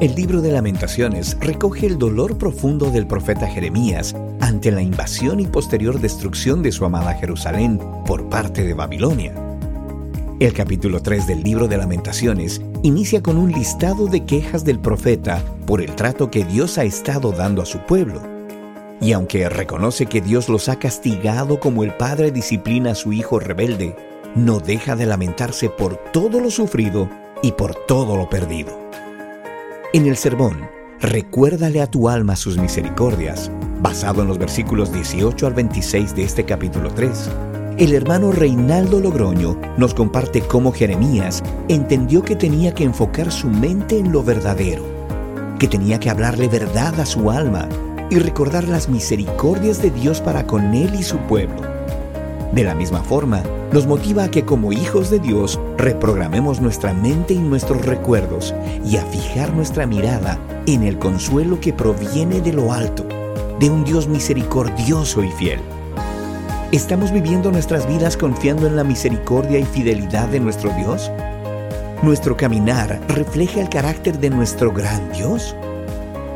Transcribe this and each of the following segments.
El libro de lamentaciones recoge el dolor profundo del profeta Jeremías ante la invasión y posterior destrucción de su amada Jerusalén por parte de Babilonia. El capítulo 3 del libro de lamentaciones inicia con un listado de quejas del profeta por el trato que Dios ha estado dando a su pueblo. Y aunque reconoce que Dios los ha castigado como el padre disciplina a su hijo rebelde, no deja de lamentarse por todo lo sufrido y por todo lo perdido. En el sermón, recuérdale a tu alma sus misericordias, basado en los versículos 18 al 26 de este capítulo 3. El hermano Reinaldo Logroño nos comparte cómo Jeremías entendió que tenía que enfocar su mente en lo verdadero, que tenía que hablarle verdad a su alma y recordar las misericordias de Dios para con él y su pueblo. De la misma forma, nos motiva a que como hijos de Dios reprogramemos nuestra mente y nuestros recuerdos y a fijar nuestra mirada en el consuelo que proviene de lo alto, de un Dios misericordioso y fiel. ¿Estamos viviendo nuestras vidas confiando en la misericordia y fidelidad de nuestro Dios? ¿Nuestro caminar refleja el carácter de nuestro gran Dios?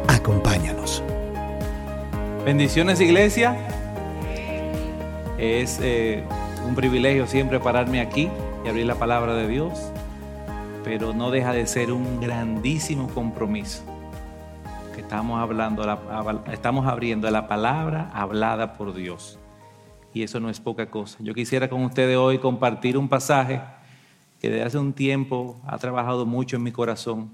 Acompáñanos. Bendiciones iglesia. Es eh, un privilegio siempre pararme aquí y abrir la palabra de Dios, pero no deja de ser un grandísimo compromiso que estamos hablando, estamos abriendo la palabra hablada por Dios. Y eso no es poca cosa. Yo quisiera con ustedes hoy compartir un pasaje que desde hace un tiempo ha trabajado mucho en mi corazón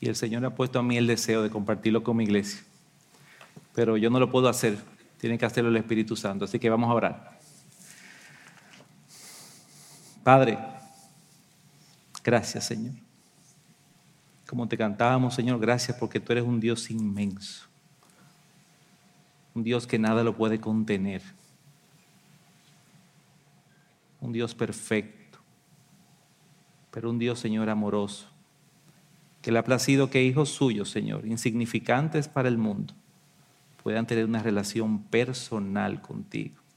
y el Señor ha puesto a mí el deseo de compartirlo con mi iglesia. Pero yo no lo puedo hacer tiene que hacerlo el Espíritu Santo. Así que vamos a orar. Padre, gracias Señor. Como te cantábamos, Señor, gracias porque tú eres un Dios inmenso. Un Dios que nada lo puede contener. Un Dios perfecto. Pero un Dios, Señor, amoroso. Que le ha placido que hijos suyos, Señor, insignificantes para el mundo, puedan tener una relación personal contigo.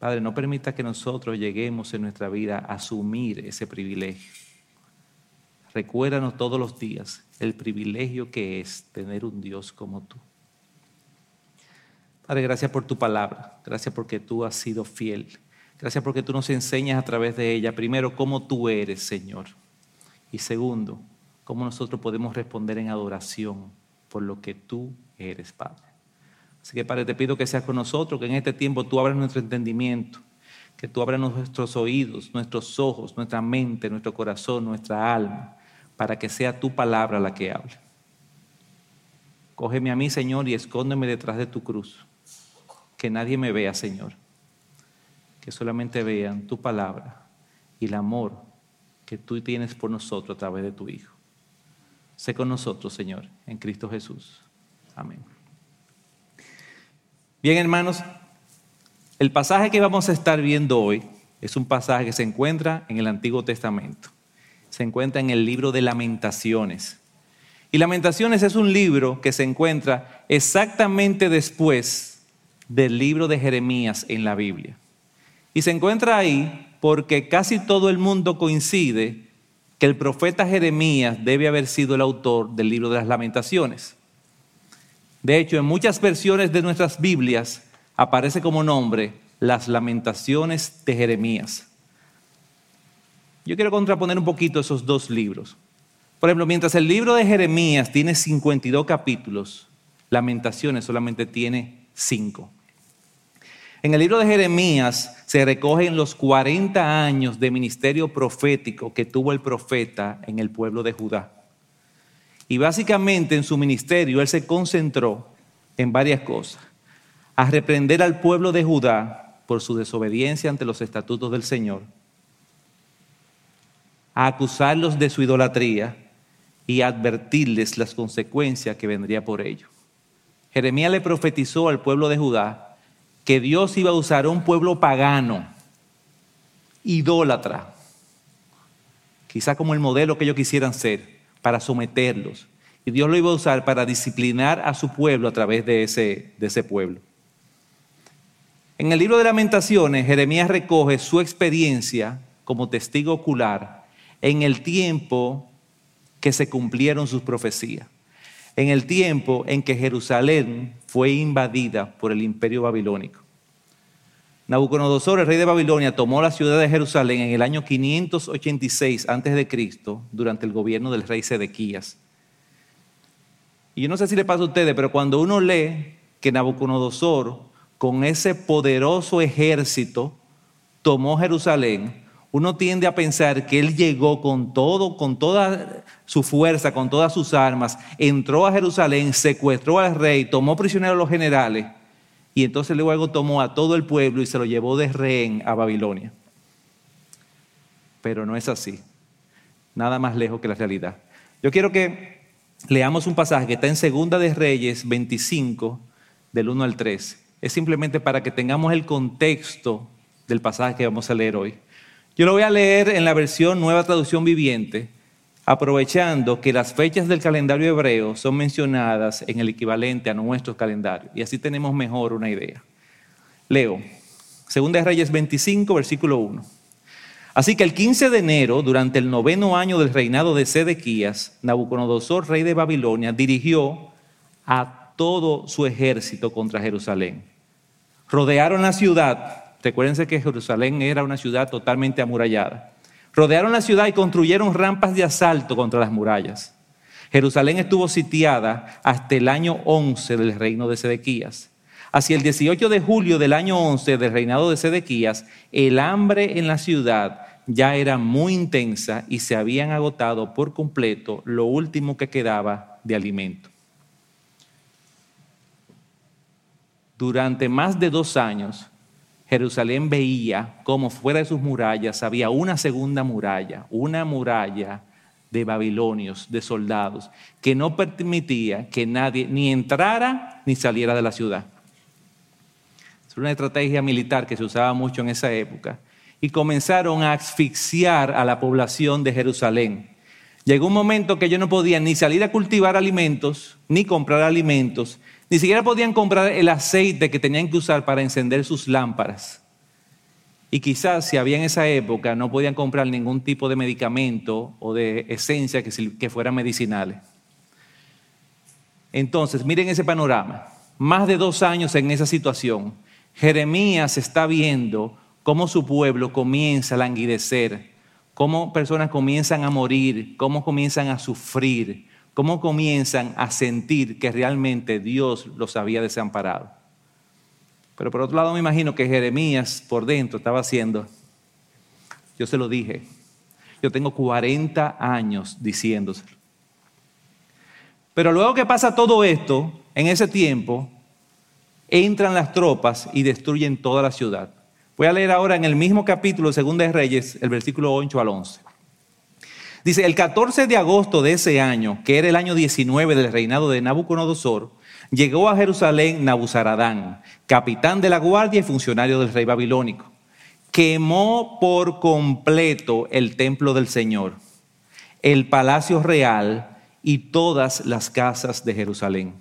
Padre, no permita que nosotros lleguemos en nuestra vida a asumir ese privilegio. Recuérdanos todos los días el privilegio que es tener un Dios como tú. Padre, gracias por tu palabra. Gracias porque tú has sido fiel. Gracias porque tú nos enseñas a través de ella, primero, cómo tú eres, Señor. Y segundo, cómo nosotros podemos responder en adoración por lo que tú eres, Padre. Así que, Padre, te pido que seas con nosotros, que en este tiempo tú abras nuestro entendimiento, que tú abras nuestros oídos, nuestros ojos, nuestra mente, nuestro corazón, nuestra alma, para que sea tu palabra la que hable. Cógeme a mí, Señor, y escóndeme detrás de tu cruz. Que nadie me vea, Señor. Que solamente vean tu palabra y el amor que tú tienes por nosotros a través de tu Hijo. Sé con nosotros, Señor, en Cristo Jesús. Amén. Bien, hermanos, el pasaje que vamos a estar viendo hoy es un pasaje que se encuentra en el Antiguo Testamento. Se encuentra en el libro de lamentaciones. Y lamentaciones es un libro que se encuentra exactamente después del libro de Jeremías en la Biblia. Y se encuentra ahí porque casi todo el mundo coincide que el profeta Jeremías debe haber sido el autor del libro de las lamentaciones. De hecho, en muchas versiones de nuestras Biblias aparece como nombre las lamentaciones de Jeremías. Yo quiero contraponer un poquito esos dos libros. Por ejemplo, mientras el libro de Jeremías tiene 52 capítulos, Lamentaciones solamente tiene 5. En el libro de Jeremías se recogen los 40 años de ministerio profético que tuvo el profeta en el pueblo de Judá. Y básicamente en su ministerio él se concentró en varias cosas. A reprender al pueblo de Judá por su desobediencia ante los estatutos del Señor. A acusarlos de su idolatría y advertirles las consecuencias que vendría por ello. Jeremías le profetizó al pueblo de Judá que Dios iba a usar un pueblo pagano, idólatra, quizá como el modelo que ellos quisieran ser, para someterlos. Y Dios lo iba a usar para disciplinar a su pueblo a través de ese, de ese pueblo. En el libro de lamentaciones, Jeremías recoge su experiencia como testigo ocular en el tiempo que se cumplieron sus profecías. En el tiempo en que Jerusalén fue invadida por el imperio babilónico. Nabucodonosor, el rey de Babilonia, tomó la ciudad de Jerusalén en el año 586 a.C., durante el gobierno del rey Sedequías. Y yo no sé si le pasa a ustedes, pero cuando uno lee que Nabucodonosor, con ese poderoso ejército, tomó Jerusalén, uno tiende a pensar que él llegó con todo, con toda su fuerza, con todas sus armas, entró a Jerusalén, secuestró al rey, tomó prisioneros a los generales y entonces luego tomó a todo el pueblo y se lo llevó de rehén a Babilonia. Pero no es así. Nada más lejos que la realidad. Yo quiero que leamos un pasaje que está en Segunda de Reyes 25, del 1 al 3. Es simplemente para que tengamos el contexto del pasaje que vamos a leer hoy. Yo lo voy a leer en la versión Nueva Traducción Viviente, aprovechando que las fechas del calendario hebreo son mencionadas en el equivalente a nuestro calendario. Y así tenemos mejor una idea. Leo, Segunda de Reyes 25, versículo 1. Así que el 15 de enero, durante el noveno año del reinado de Sedequías, Nabucodonosor, rey de Babilonia, dirigió a todo su ejército contra Jerusalén. Rodearon la ciudad Recuérdense que Jerusalén era una ciudad totalmente amurallada. Rodearon la ciudad y construyeron rampas de asalto contra las murallas. Jerusalén estuvo sitiada hasta el año 11 del reino de Sedequías. Hacia el 18 de julio del año 11 del reinado de Sedequías, el hambre en la ciudad ya era muy intensa y se habían agotado por completo lo último que quedaba de alimento. Durante más de dos años, Jerusalén veía como fuera de sus murallas había una segunda muralla, una muralla de babilonios, de soldados, que no permitía que nadie ni entrara ni saliera de la ciudad. Es una estrategia militar que se usaba mucho en esa época. Y comenzaron a asfixiar a la población de Jerusalén. Llegó un momento que ellos no podían ni salir a cultivar alimentos, ni comprar alimentos, ni siquiera podían comprar el aceite que tenían que usar para encender sus lámparas. Y quizás si había en esa época no podían comprar ningún tipo de medicamento o de esencia que, que fueran medicinales. Entonces, miren ese panorama. Más de dos años en esa situación. Jeremías está viendo cómo su pueblo comienza a languidecer, cómo personas comienzan a morir, cómo comienzan a sufrir, cómo comienzan a sentir que realmente Dios los había desamparado. Pero por otro lado me imagino que Jeremías por dentro estaba haciendo, yo se lo dije, yo tengo 40 años diciéndoselo. Pero luego que pasa todo esto, en ese tiempo, entran las tropas y destruyen toda la ciudad. Voy a leer ahora en el mismo capítulo, de de Reyes, el versículo 8 al 11. Dice, el 14 de agosto de ese año, que era el año 19 del reinado de Nabucodonosor, llegó a Jerusalén Nabuzaradán, capitán de la guardia y funcionario del rey babilónico. Quemó por completo el templo del Señor, el palacio real y todas las casas de Jerusalén.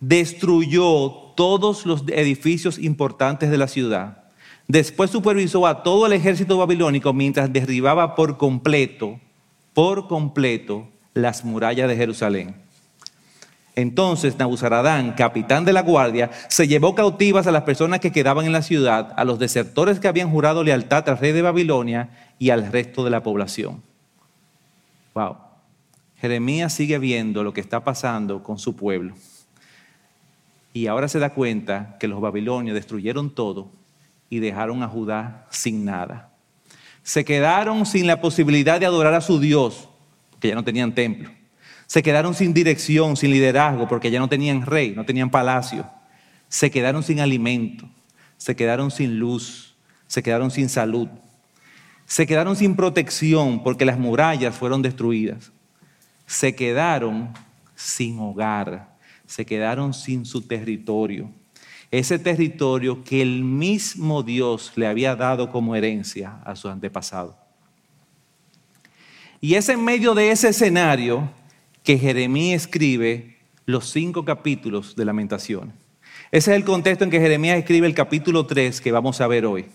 Destruyó todos los edificios importantes de la ciudad. Después supervisó a todo el ejército babilónico mientras derribaba por completo por completo las murallas de Jerusalén. Entonces Nabuzaradán, capitán de la guardia, se llevó cautivas a las personas que quedaban en la ciudad, a los desertores que habían jurado lealtad al rey de Babilonia y al resto de la población. Wow. Jeremías sigue viendo lo que está pasando con su pueblo. Y ahora se da cuenta que los babilonios destruyeron todo y dejaron a Judá sin nada. Se quedaron sin la posibilidad de adorar a su Dios, porque ya no tenían templo. Se quedaron sin dirección, sin liderazgo, porque ya no tenían rey, no tenían palacio. Se quedaron sin alimento, se quedaron sin luz, se quedaron sin salud. Se quedaron sin protección porque las murallas fueron destruidas. Se quedaron sin hogar, se quedaron sin su territorio. Ese territorio que el mismo Dios le había dado como herencia a su antepasado. Y es en medio de ese escenario que Jeremías escribe los cinco capítulos de Lamentación. Ese es el contexto en que Jeremías escribe el capítulo 3 que vamos a ver hoy.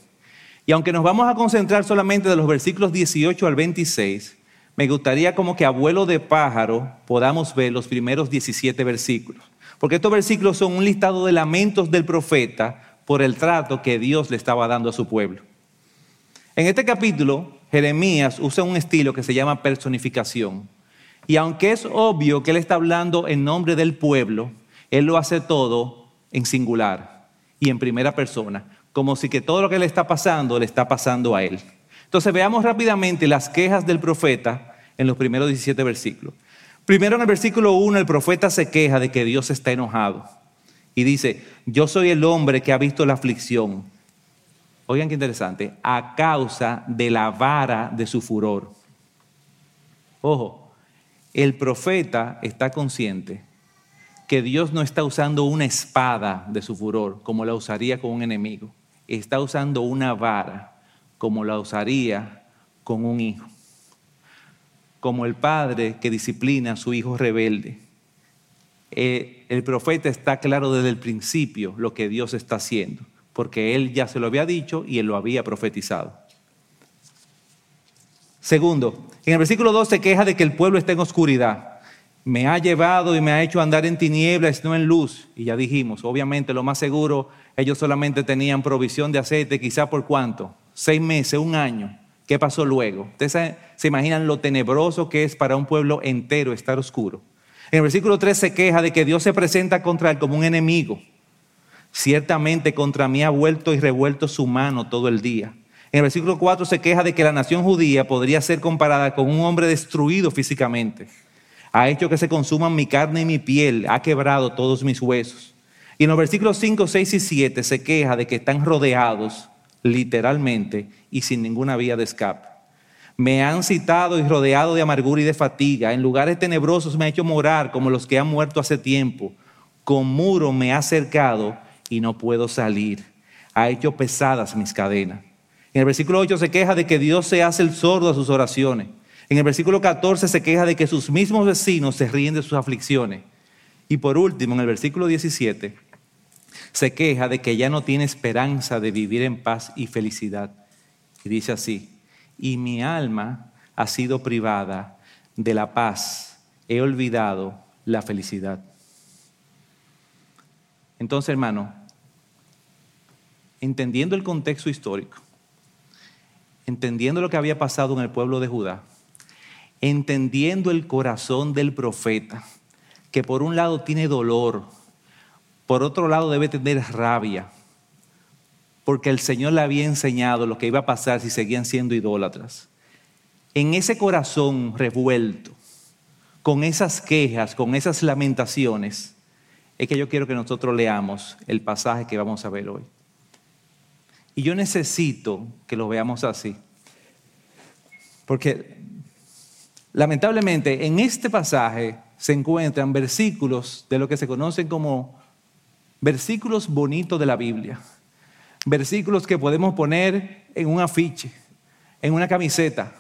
Y aunque nos vamos a concentrar solamente de los versículos 18 al 26, me gustaría como que abuelo de pájaro podamos ver los primeros 17 versículos. Porque estos versículos son un listado de lamentos del profeta por el trato que Dios le estaba dando a su pueblo. En este capítulo, Jeremías usa un estilo que se llama personificación. Y aunque es obvio que él está hablando en nombre del pueblo, él lo hace todo en singular y en primera persona, como si que todo lo que le está pasando le está pasando a él. Entonces veamos rápidamente las quejas del profeta en los primeros 17 versículos. Primero en el versículo 1 el profeta se queja de que Dios está enojado y dice, yo soy el hombre que ha visto la aflicción. Oigan qué interesante, a causa de la vara de su furor. Ojo, el profeta está consciente que Dios no está usando una espada de su furor como la usaría con un enemigo. Está usando una vara como la usaría con un hijo. Como el padre que disciplina a su hijo rebelde. Eh, el profeta está claro desde el principio lo que Dios está haciendo, porque él ya se lo había dicho y él lo había profetizado. Segundo, en el versículo 2 se queja de que el pueblo está en oscuridad. Me ha llevado y me ha hecho andar en tinieblas, no en luz. Y ya dijimos, obviamente lo más seguro, ellos solamente tenían provisión de aceite, quizá por cuánto, seis meses, un año. ¿Qué pasó luego? Ustedes se imaginan lo tenebroso que es para un pueblo entero estar oscuro. En el versículo 3 se queja de que Dios se presenta contra él como un enemigo. Ciertamente contra mí ha vuelto y revuelto su mano todo el día. En el versículo 4 se queja de que la nación judía podría ser comparada con un hombre destruido físicamente. Ha hecho que se consuman mi carne y mi piel, ha quebrado todos mis huesos. Y en los versículos 5, 6 y 7 se queja de que están rodeados literalmente y sin ninguna vía de escape. Me han citado y rodeado de amargura y de fatiga. En lugares tenebrosos me ha hecho morar como los que han muerto hace tiempo. Con muro me ha cercado y no puedo salir. Ha hecho pesadas mis cadenas. En el versículo 8 se queja de que Dios se hace el sordo a sus oraciones. En el versículo 14 se queja de que sus mismos vecinos se ríen de sus aflicciones. Y por último, en el versículo 17, se queja de que ya no tiene esperanza de vivir en paz y felicidad. Y dice así, y mi alma ha sido privada de la paz, he olvidado la felicidad. Entonces, hermano, entendiendo el contexto histórico, entendiendo lo que había pasado en el pueblo de Judá, entendiendo el corazón del profeta, que por un lado tiene dolor, por otro lado debe tener rabia, porque el Señor le había enseñado lo que iba a pasar si seguían siendo idólatras. En ese corazón revuelto, con esas quejas, con esas lamentaciones, es que yo quiero que nosotros leamos el pasaje que vamos a ver hoy. Y yo necesito que lo veamos así. Porque lamentablemente en este pasaje se encuentran versículos de lo que se conocen como versículos bonitos de la Biblia. Versículos que podemos poner en un afiche, en una camiseta,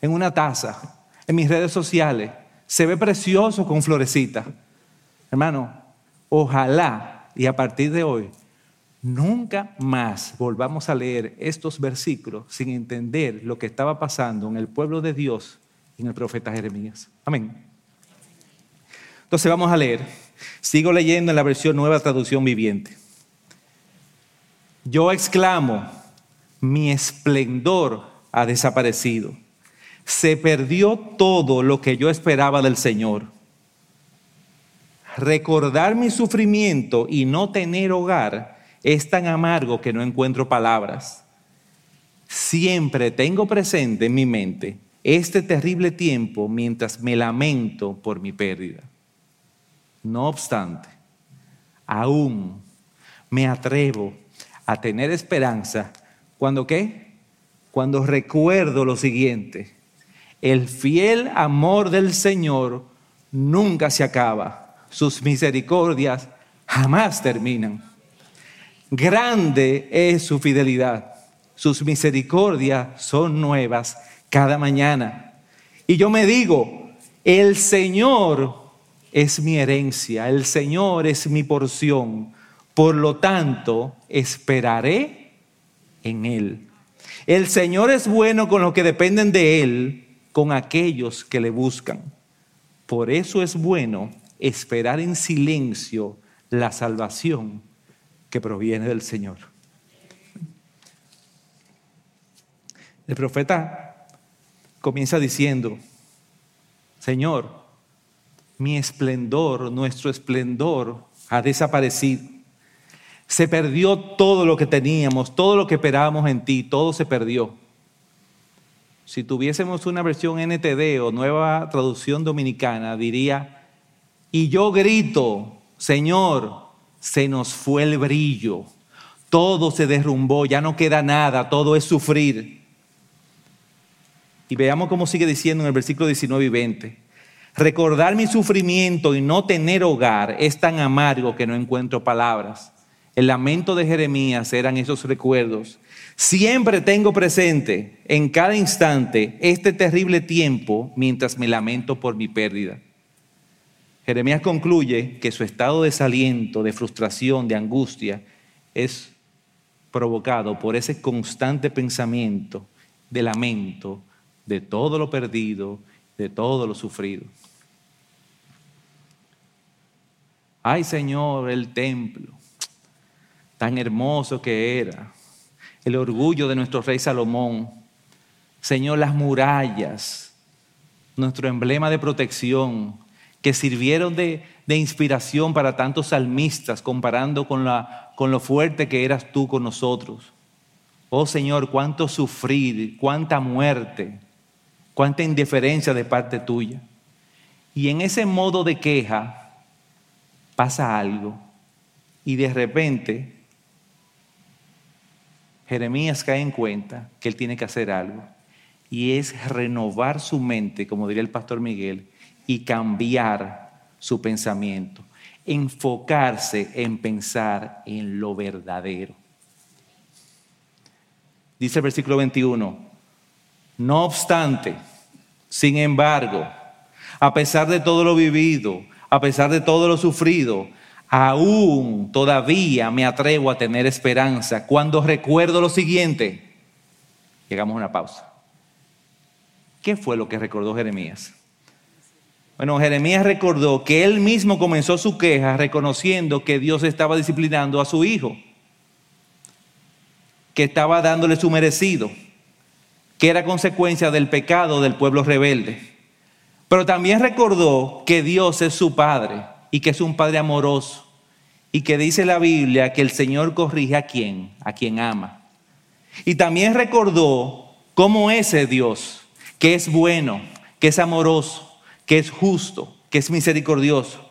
en una taza, en mis redes sociales. Se ve precioso con florecita. Hermano, ojalá y a partir de hoy Nunca más volvamos a leer estos versículos sin entender lo que estaba pasando en el pueblo de Dios y en el profeta Jeremías. Amén. Entonces vamos a leer. Sigo leyendo en la versión nueva traducción viviente. Yo exclamo, mi esplendor ha desaparecido. Se perdió todo lo que yo esperaba del Señor. Recordar mi sufrimiento y no tener hogar es tan amargo que no encuentro palabras. Siempre tengo presente en mi mente este terrible tiempo mientras me lamento por mi pérdida. No obstante, aún me atrevo a tener esperanza cuando qué? Cuando recuerdo lo siguiente, el fiel amor del Señor nunca se acaba, sus misericordias jamás terminan. Grande es su fidelidad, sus misericordias son nuevas cada mañana. Y yo me digo, el Señor es mi herencia, el Señor es mi porción, por lo tanto esperaré en Él. El Señor es bueno con los que dependen de Él, con aquellos que le buscan. Por eso es bueno esperar en silencio la salvación que proviene del Señor. El profeta comienza diciendo, Señor, mi esplendor, nuestro esplendor ha desaparecido. Se perdió todo lo que teníamos, todo lo que esperábamos en ti, todo se perdió. Si tuviésemos una versión NTD o nueva traducción dominicana, diría, y yo grito, Señor, se nos fue el brillo, todo se derrumbó, ya no queda nada, todo es sufrir. Y veamos cómo sigue diciendo en el versículo 19 y 20. Recordar mi sufrimiento y no tener hogar es tan amargo que no encuentro palabras. El lamento de Jeremías eran esos recuerdos. Siempre tengo presente en cada instante este terrible tiempo mientras me lamento por mi pérdida. Jeremías concluye que su estado de desaliento, de frustración, de angustia, es provocado por ese constante pensamiento de lamento de todo lo perdido, de todo lo sufrido. Ay Señor, el templo, tan hermoso que era, el orgullo de nuestro rey Salomón, Señor, las murallas, nuestro emblema de protección, que sirvieron de, inspiración para tantos salmistas comparando con, la, con lo fuerte que eras tú con nosotros. Oh Señor, cuánto sufrir, cuánta muerte, cuánta indiferencia de parte tuya. Y en ese modo de queja pasa algo y de repente Jeremías cae en cuenta que él tiene que hacer algo y es renovar su mente, como diría el pastor Miguel, y cambiar su pensamiento, enfocarse en pensar en lo verdadero. Dice el versículo 21, no obstante, sin embargo, a pesar de todo lo vivido, a pesar de todo lo sufrido, aún todavía me atrevo a tener esperanza cuando recuerdo lo siguiente. Llegamos a una pausa. ¿Qué fue lo que recordó Jeremías? Bueno, Jeremías recordó que él mismo comenzó su queja reconociendo que Dios estaba disciplinando a su hijo, que estaba dándole su merecido, que era consecuencia del pecado del pueblo rebelde. Pero también recordó que Dios es su padre y que es un padre amoroso y que dice la Biblia que el Señor corrige a quien, a quien ama. Y también recordó cómo ese Dios, que es bueno, que es amoroso, que es justo, que es misericordioso.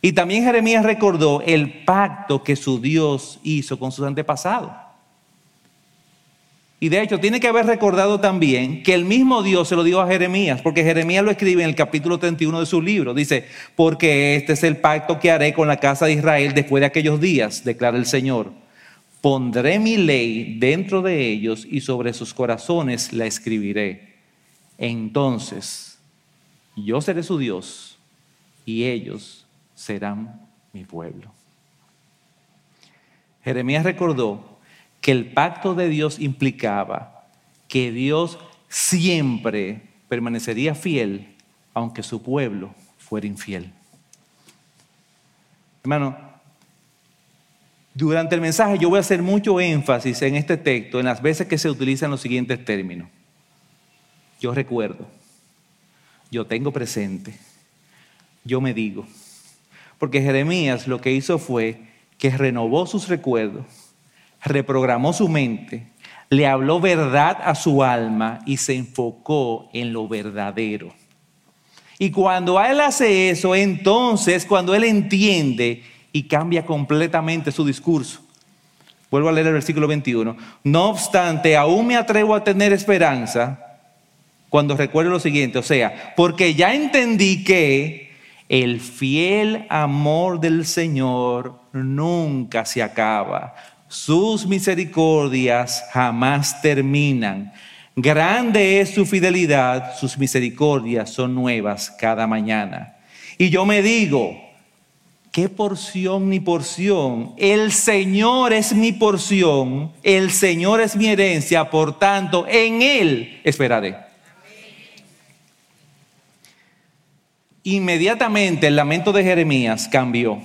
Y también Jeremías recordó el pacto que su Dios hizo con sus antepasados. Y de hecho tiene que haber recordado también que el mismo Dios se lo dio a Jeremías, porque Jeremías lo escribe en el capítulo 31 de su libro. Dice, porque este es el pacto que haré con la casa de Israel después de aquellos días, declara el Señor. Pondré mi ley dentro de ellos y sobre sus corazones la escribiré. Entonces yo seré su Dios y ellos serán mi pueblo. Jeremías recordó que el pacto de Dios implicaba que Dios siempre permanecería fiel aunque su pueblo fuera infiel. Hermano, durante el mensaje yo voy a hacer mucho énfasis en este texto, en las veces que se utilizan los siguientes términos. yo recuerdo, yo tengo presente, yo me digo. Porque Jeremías lo que hizo fue que renovó sus recuerdos, reprogramó su mente, le habló verdad a su alma y se enfocó en lo verdadero. Y cuando él hace eso, entonces cuando él entiende y cambia completamente su discurso. Vuelvo a leer el versículo 21. No obstante, aún me atrevo a tener esperanza cuando recuerdo lo siguiente, o sea, porque ya entendí que el fiel amor del Señor nunca se acaba. Sus misericordias jamás terminan. Grande es su fidelidad, sus misericordias son nuevas cada mañana. Y yo me digo, ¿qué porción ni porción? El Señor es mi porción, el Señor es mi herencia, por tanto, en Él esperaré. Inmediatamente el lamento de Jeremías cambió,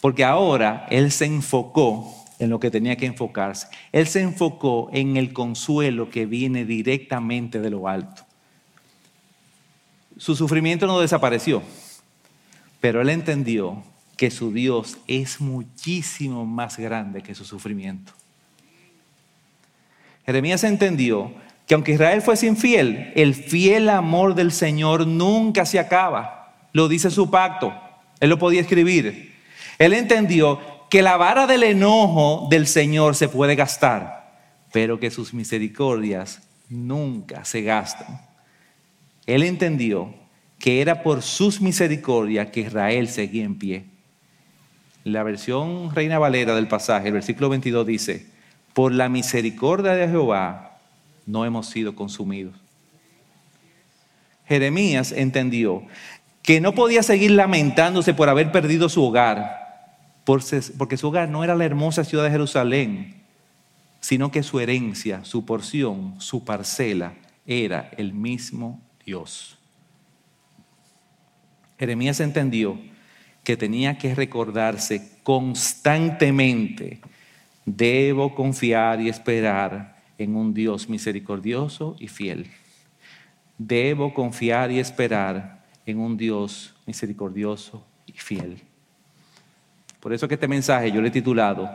porque ahora él se enfocó en lo que tenía que enfocarse. Él se enfocó en el consuelo que viene directamente de lo alto. Su sufrimiento no desapareció, pero él entendió que su Dios es muchísimo más grande que su sufrimiento. Jeremías entendió que aunque Israel fuese infiel, el fiel amor del Señor nunca se acaba. Lo dice su pacto. Él lo podía escribir. Él entendió que la vara del enojo del Señor se puede gastar, pero que sus misericordias nunca se gastan. Él entendió que era por sus misericordias que Israel seguía en pie. La versión Reina Valera del pasaje, el versículo 22 dice, por la misericordia de Jehová no hemos sido consumidos. Jeremías entendió que no podía seguir lamentándose por haber perdido su hogar, porque su hogar no era la hermosa ciudad de Jerusalén, sino que su herencia, su porción, su parcela era el mismo Dios. Jeremías entendió que tenía que recordarse constantemente, debo confiar y esperar en un Dios misericordioso y fiel. Debo confiar y esperar en un Dios misericordioso y fiel. Por eso que este mensaje yo le he titulado,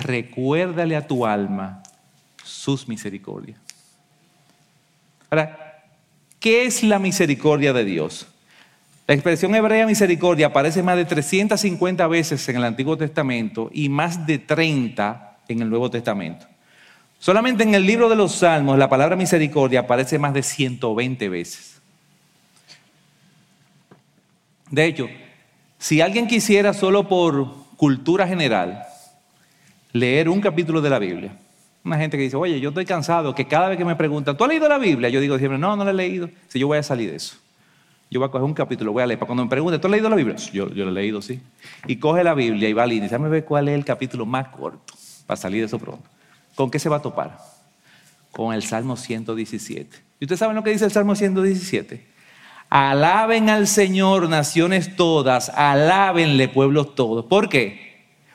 recuérdale a tu alma sus misericordias. Ahora, ¿qué es la misericordia de Dios? La expresión hebrea misericordia aparece más de 350 veces en el Antiguo Testamento y más de 30 en el Nuevo Testamento. Solamente en el libro de los Salmos la palabra misericordia aparece más de 120 veces. De hecho, si alguien quisiera solo por cultura general leer un capítulo de la Biblia, una gente que dice, oye, yo estoy cansado, que cada vez que me preguntan, ¿tú has leído la Biblia? Yo digo siempre, no, no la he leído. Si yo voy a salir de eso. Yo voy a coger un capítulo, voy a leer. Para cuando me pregunten, ¿tú has leído la Biblia? Yo, yo la he leído, sí. Y coge la Biblia y va a leer. Déjame ver cuál es el capítulo más corto para salir de eso pronto. ¿Con qué se va a topar? Con el Salmo 117. ¿Y ustedes saben lo que dice el Salmo 117? Alaben al Señor, naciones todas, alábenle, pueblos todos. ¿Por qué?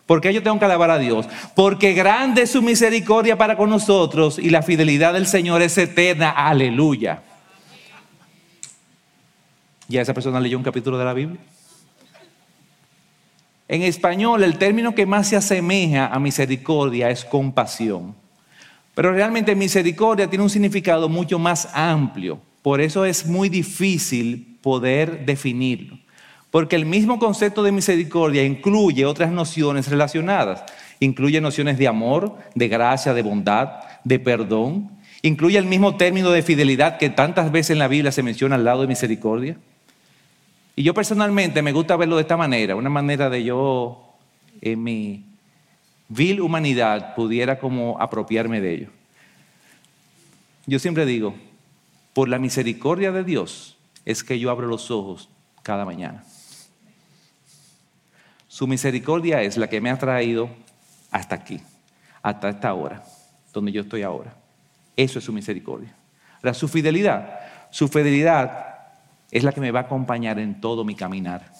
Porque yo tengo que alabar a Dios. Porque grande es su misericordia para con nosotros y la fidelidad del Señor es eterna. Aleluya. ¿Ya esa persona leyó un capítulo de la Biblia? En español, el término que más se asemeja a misericordia es compasión. Pero realmente misericordia tiene un significado mucho más amplio. Por eso es muy difícil poder definirlo. Porque el mismo concepto de misericordia incluye otras nociones relacionadas. Incluye nociones de amor, de gracia, de bondad, de perdón. Incluye el mismo término de fidelidad que tantas veces en la Biblia se menciona al lado de misericordia. Y yo personalmente me gusta verlo de esta manera, una manera de yo en mi vil humanidad pudiera como apropiarme de ello. Yo siempre digo, por la misericordia de Dios es que yo abro los ojos cada mañana. Su misericordia es la que me ha traído hasta aquí, hasta esta hora, donde yo estoy ahora. Eso es su misericordia. Ahora, su fidelidad, su fidelidad es la que me va a acompañar en todo mi caminar.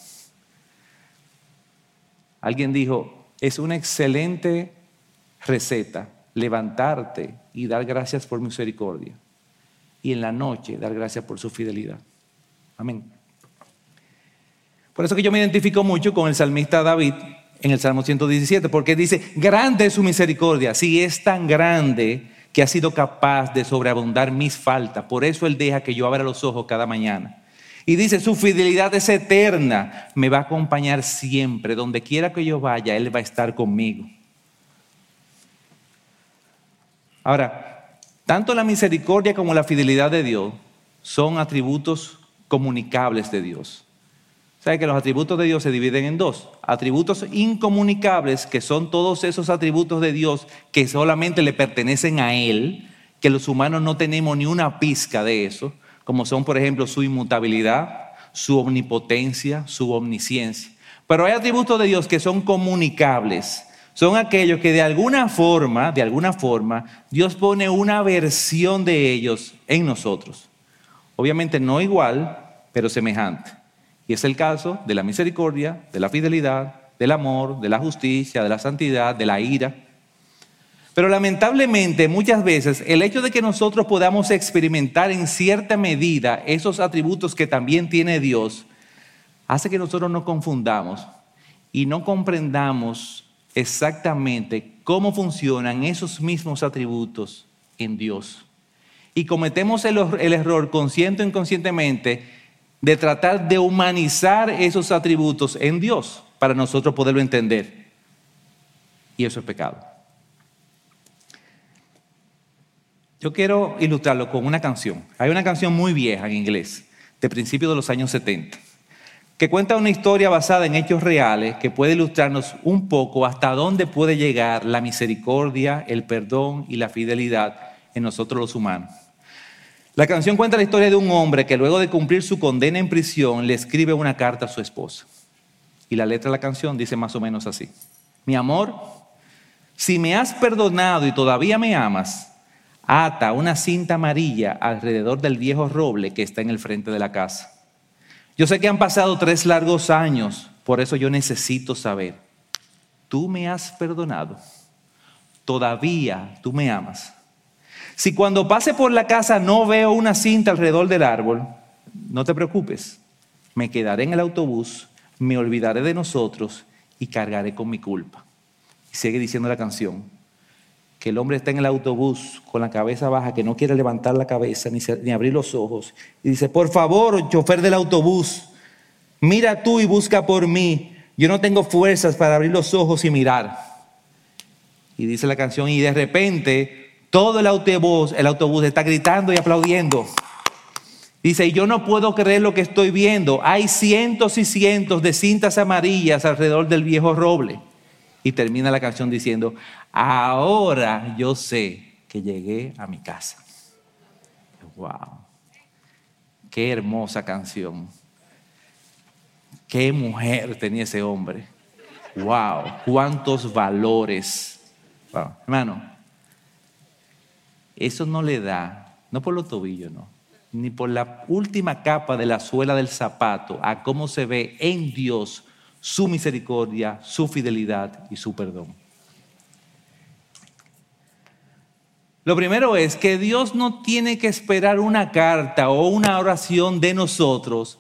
Alguien dijo, es una excelente receta levantarte y dar gracias por misericordia y en la noche dar gracias por su fidelidad. Amén. Por eso que yo me identifico mucho con el salmista David en el Salmo 117, porque dice, grande es su misericordia, si es tan grande que ha sido capaz de sobreabundar mis faltas, por eso Él deja que yo abra los ojos cada mañana. Y dice, su fidelidad es eterna, me va a acompañar siempre, donde quiera que yo vaya, Él va a estar conmigo. Ahora, tanto la misericordia como la fidelidad de Dios son atributos comunicables de Dios. Sabe que los atributos de Dios se dividen en dos. Atributos incomunicables, que son todos esos atributos de Dios que solamente le pertenecen a Él, que los humanos no tenemos ni una pizca de eso, como son, por ejemplo, su inmutabilidad, su omnipotencia, su omnisciencia. Pero hay atributos de Dios que son comunicables. Son aquellos que de alguna forma, de alguna forma, Dios pone una versión de ellos en nosotros. Obviamente no igual, pero semejante. Y es el caso de la misericordia, de la fidelidad, del amor, de la justicia, de la santidad, de la ira. Pero lamentablemente muchas veces el hecho de que nosotros podamos experimentar en cierta medida esos atributos que también tiene Dios, hace que nosotros nos confundamos y no comprendamos exactamente cómo funcionan esos mismos atributos en Dios. Y cometemos el, error consciente o inconscientemente de tratar de humanizar esos atributos en Dios para nosotros poderlo entender. Y eso es pecado. Yo quiero ilustrarlo con una canción. Hay una canción muy vieja en inglés, de principios de los años 70, que cuenta una historia basada en hechos reales que puede ilustrarnos un poco hasta dónde puede llegar la misericordia, el perdón y la fidelidad en nosotros los humanos. La canción cuenta la historia de un hombre que luego de cumplir su condena en prisión le escribe una carta a su esposa. Y la letra de la canción dice más o menos así. Mi amor, si me has perdonado y todavía me amas, ata una cinta amarilla alrededor del viejo roble que está en el frente de la casa. Yo sé que han pasado tres largos años, por eso yo necesito saber, ¿tú me has perdonado? ¿Todavía tú me amas? Si cuando pase por la casa no veo una cinta alrededor del árbol, no te preocupes, me quedaré en el autobús, me olvidaré de nosotros y cargaré con mi culpa. Y sigue diciendo la canción, que el hombre está en el autobús con la cabeza baja, que no quiere levantar la cabeza ni, abrir los ojos. Y dice, por favor, chofer del autobús, mira tú y busca por mí. Yo no tengo fuerzas para abrir los ojos y mirar. Y dice la canción, y de repente todo el autobús, el autobús está gritando y aplaudiendo. Dice, y yo no puedo creer lo que estoy viendo. Hay cientos y cientos de cintas amarillas alrededor del viejo roble. Y termina la canción diciendo, ahora yo sé que llegué a mi casa. Wow. Qué hermosa canción. Qué mujer tenía ese hombre. Wow. Cuántos valores. Wow. Hermano, eso no le da, no por los tobillos, no, ni por la última capa de la suela del zapato, a cómo se ve en Dios su misericordia, su fidelidad y su perdón. Lo primero es que Dios no tiene que esperar una carta o una oración de nosotros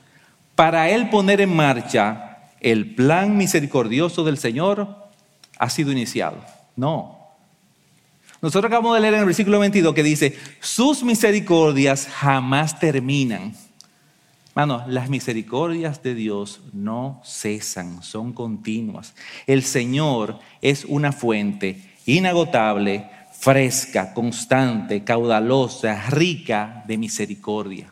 para Él poner en marcha el plan misericordioso del Señor ha sido iniciado. No, nosotros acabamos de leer en el versículo 22 que dice, sus misericordias jamás terminan. Hermano, las misericordias de Dios no cesan, son continuas. El Señor es una fuente inagotable, fresca, constante, caudalosa, rica de misericordia.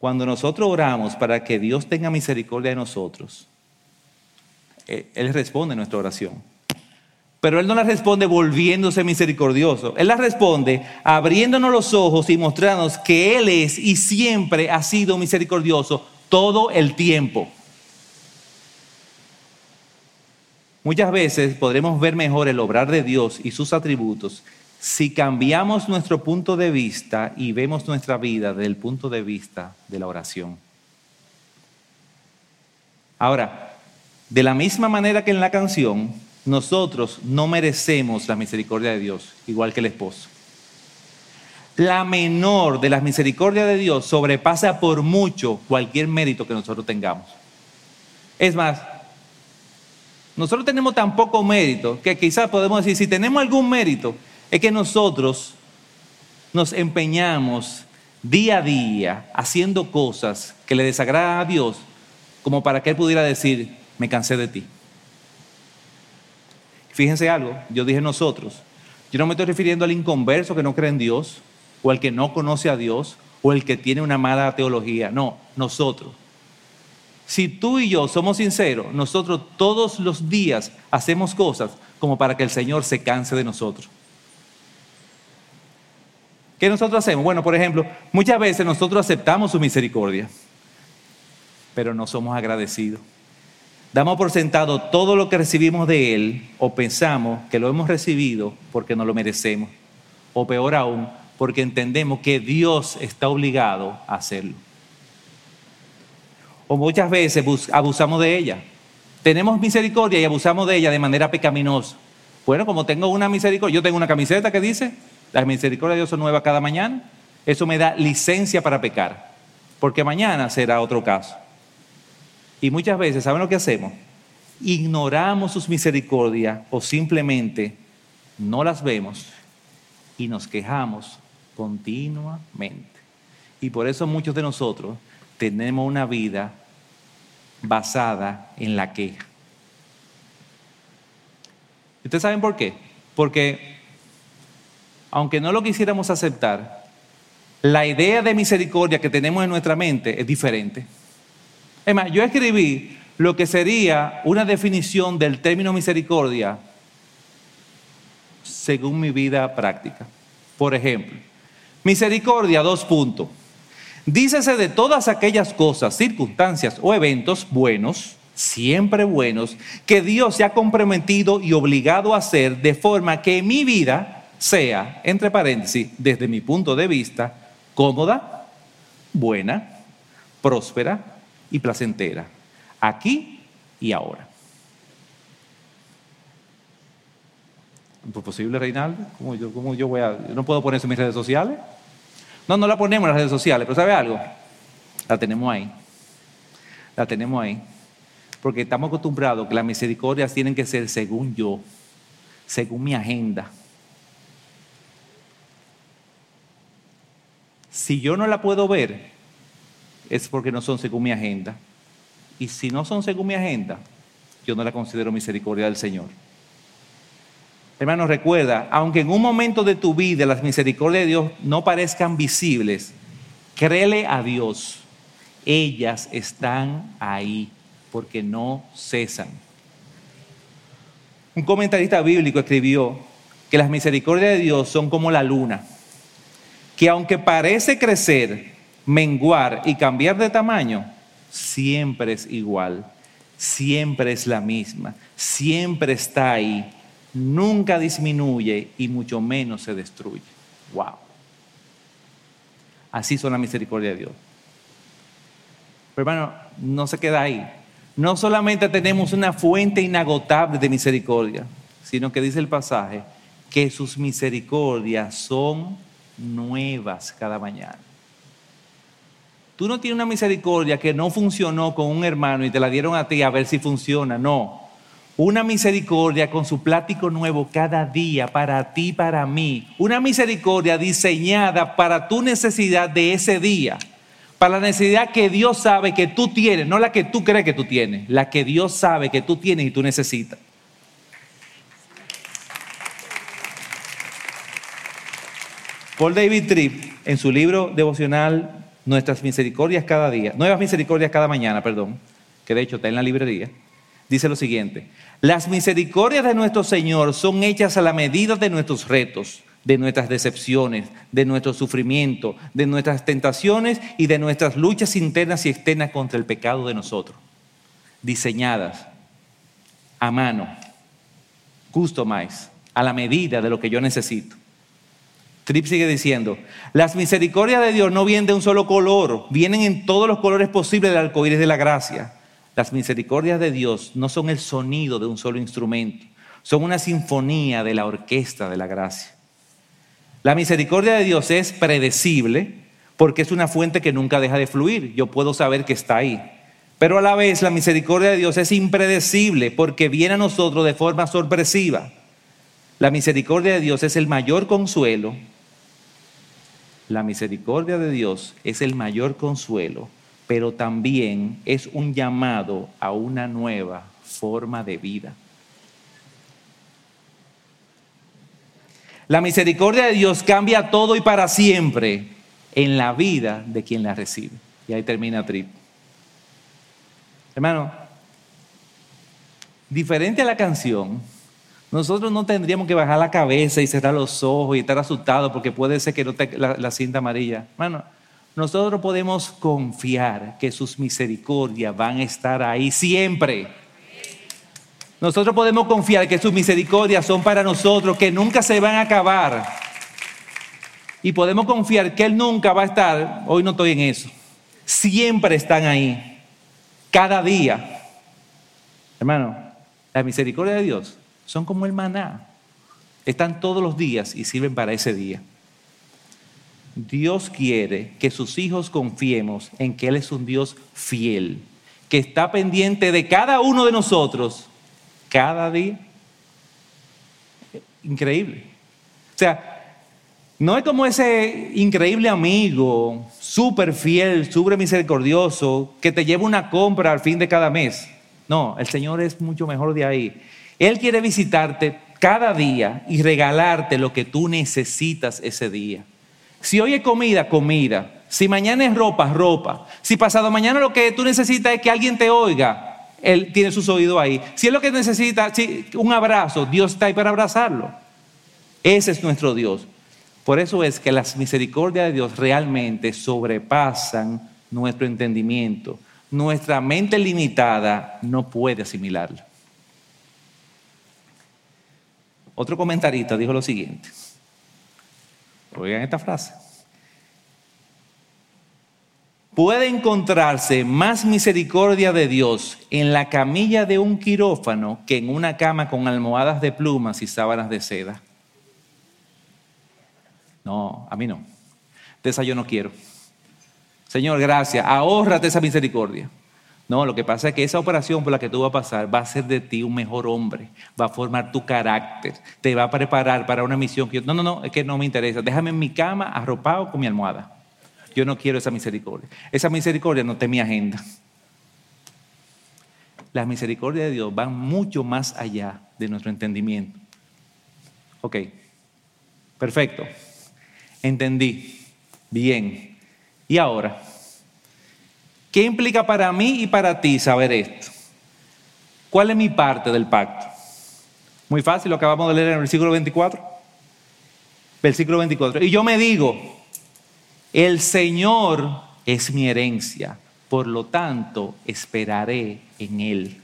Cuando nosotros oramos para que Dios tenga misericordia de nosotros, eh, Él responde nuestra oración. Pero Él no la responde volviéndose misericordioso. Él la responde abriéndonos los ojos y mostrándonos que Él es y siempre ha sido misericordioso todo el tiempo. Muchas veces podremos ver mejor el obrar de Dios y sus atributos si cambiamos nuestro punto de vista y vemos nuestra vida desde el punto de vista de la oración. Ahora, de la misma manera que en la canción, nosotros no merecemos la misericordia de Dios, igual que el esposo. La menor de las misericordias de Dios sobrepasa por mucho cualquier mérito que nosotros tengamos. Es más, nosotros tenemos tan poco mérito que quizás podemos decir, si tenemos algún mérito, es que nosotros nos empeñamos día a día haciendo cosas que le desagradan a Dios como para que Él pudiera decir, me cansé de ti. Fíjense algo, yo dije nosotros, yo no me estoy refiriendo al inconverso que no cree en Dios, o al que no conoce a Dios, o el que tiene una mala teología, no, nosotros. Si tú y yo somos sinceros, nosotros todos los días hacemos cosas como para que el Señor se canse de nosotros. ¿Qué nosotros hacemos? Bueno, por ejemplo, muchas veces nosotros aceptamos su misericordia, pero no somos agradecidos. Damos por sentado todo lo que recibimos de Él o pensamos que lo hemos recibido porque no lo merecemos. O peor aún, porque entendemos que Dios está obligado a hacerlo. O muchas veces abusamos de ella. Tenemos misericordia y abusamos de ella de manera pecaminosa. Bueno, como tengo una misericordia, yo tengo una camiseta que dice, la misericordia de Dios son nueva cada mañana. Eso me da licencia para pecar, porque mañana será otro caso. Y muchas veces, ¿saben lo que hacemos? Ignoramos sus misericordias o simplemente no las vemos y nos quejamos continuamente. Y por eso muchos de nosotros tenemos una vida basada en la queja. ¿Ustedes saben por qué? Porque aunque no lo quisiéramos aceptar, la idea de misericordia que tenemos en nuestra mente es diferente. Es más, yo escribí lo que sería una definición del término misericordia según mi vida práctica. Por ejemplo, misericordia, dos puntos. Dícese de todas aquellas cosas, circunstancias o eventos buenos, siempre buenos, que Dios se ha comprometido y obligado a hacer de forma que mi vida sea, entre paréntesis, desde mi punto de vista, cómoda, buena, próspera y placentera, aquí y ahora. ¿Es posible, Reinaldo? ¿Cómo yo, cómo yo voy a.? ¿No puedo poner eso en mis redes sociales? No, no la ponemos en las redes sociales, pero ¿sabe algo? La tenemos ahí. La tenemos ahí. Porque estamos acostumbrados que las misericordias tienen que ser según yo, según mi agenda Si yo no la puedo ver, es porque no son según mi agenda. Y si no son según mi agenda, yo no la considero misericordia del Señor. Hermano, recuerda, aunque en un momento de tu vida las misericordias de Dios no parezcan visibles, créele a Dios. Ellas están ahí porque no cesan. Un comentarista bíblico escribió que las misericordias de Dios son como la luna que aunque parece crecer, menguar y cambiar de tamaño, siempre es igual, siempre es la misma, siempre está ahí, nunca disminuye y mucho menos se destruye. Wow. Así son la misericordia de Dios. Pero hermano, no se queda ahí. No solamente tenemos una fuente inagotable de misericordia, sino que dice el pasaje que sus misericordias son nuevas cada mañana. Tú no tienes una misericordia que no funcionó con un hermano y te la dieron a ti a ver si funciona. No. Una misericordia con su plático nuevo cada día para ti, para mí. Una misericordia diseñada para tu necesidad de ese día. Para la necesidad que Dios sabe que tú tienes, no la que tú crees que tú tienes, la que Dios sabe que tú tienes y tú necesitas. Paul David Tripp, en su libro devocional Nuestras Misericordias cada día, Nuevas Misericordias cada mañana, perdón, que de hecho está en la librería, dice lo siguiente, las misericordias de nuestro Señor son hechas a la medida de nuestros retos, de nuestras decepciones, de nuestro sufrimiento, de nuestras tentaciones y de nuestras luchas internas y externas contra el pecado de nosotros. Diseñadas a mano, customized, a la medida de lo que yo necesito. Tripp sigue diciendo, las misericordias de Dios no vienen de un solo color, vienen en todos los colores posibles del arcoíris de la gracia. Las misericordias de Dios no son el sonido de un solo instrumento, son una sinfonía de la orquesta de la gracia. La misericordia de Dios es predecible porque es una fuente que nunca deja de fluir. Yo puedo saber que está ahí. Pero a la vez la misericordia de Dios es impredecible porque viene a nosotros de forma sorpresiva. La misericordia de Dios es el mayor consuelo la misericordia de Dios es el mayor consuelo, pero también es un llamado a una nueva forma de vida. La misericordia de Dios cambia todo y para siempre en la vida de quien la recibe. Y ahí termina Trip. Hermano, diferente a la canción, nosotros no tendríamos que bajar la cabeza y cerrar los ojos y estar asustados porque puede ser que no te, la, cinta amarilla. Hermano, nosotros podemos confiar que sus misericordias van a estar ahí siempre. Nosotros podemos confiar que sus misericordias son para nosotros, que nunca se van a acabar. Y podemos confiar que Él nunca va a estar, hoy no estoy en eso, siempre están ahí, cada día. Hermano, la misericordia de Dios son como el maná. Están todos los días y sirven para ese día. Dios quiere que sus hijos confiemos en que Él es un Dios fiel, que está pendiente de cada uno de nosotros cada día. Increíble. O sea, no es como ese increíble amigo, súper fiel, súper misericordioso, que te lleva una compra al fin de cada mes. No, el Señor es mucho mejor de ahí. Él quiere visitarte cada día y regalarte lo que tú necesitas ese día. Si hoy es comida, comida. Si mañana es ropa, ropa. Si pasado mañana lo que tú necesitas es que alguien te oiga, Él tiene sus oídos ahí. Si es lo que necesita, un abrazo, Dios está ahí para abrazarlo. Ese es nuestro Dios. Por eso es que las misericordias de Dios realmente sobrepasan nuestro entendimiento. Nuestra mente limitada no puede asimilarlo. Otro comentarista dijo lo siguiente. Oigan esta frase. Puede encontrarse más misericordia de Dios en la camilla de un quirófano que en una cama con almohadas de plumas y sábanas de seda. No, a mí no. De esa yo no quiero. Señor, gracias. Ahórrate esa misericordia. No, lo que pasa es que esa operación por la que tú vas a pasar va a hacer de ti un mejor hombre, va a formar tu carácter, te va a preparar para una misión que yo, no, no, no, es que no me interesa. Déjame en mi cama arropado con mi almohada. Yo no quiero esa misericordia. Esa misericordia no está en mi agenda. Las misericordias de Dios van mucho más allá de nuestro entendimiento. Ok, perfecto. Entendí. Bien. ¿Y ahora? ¿Qué implica para mí y para ti saber esto? ¿Cuál es mi parte del pacto? Muy fácil, lo acabamos de leer en el versículo 24. Versículo 24. Y yo me digo, el Señor es mi herencia, por lo tanto esperaré en Él.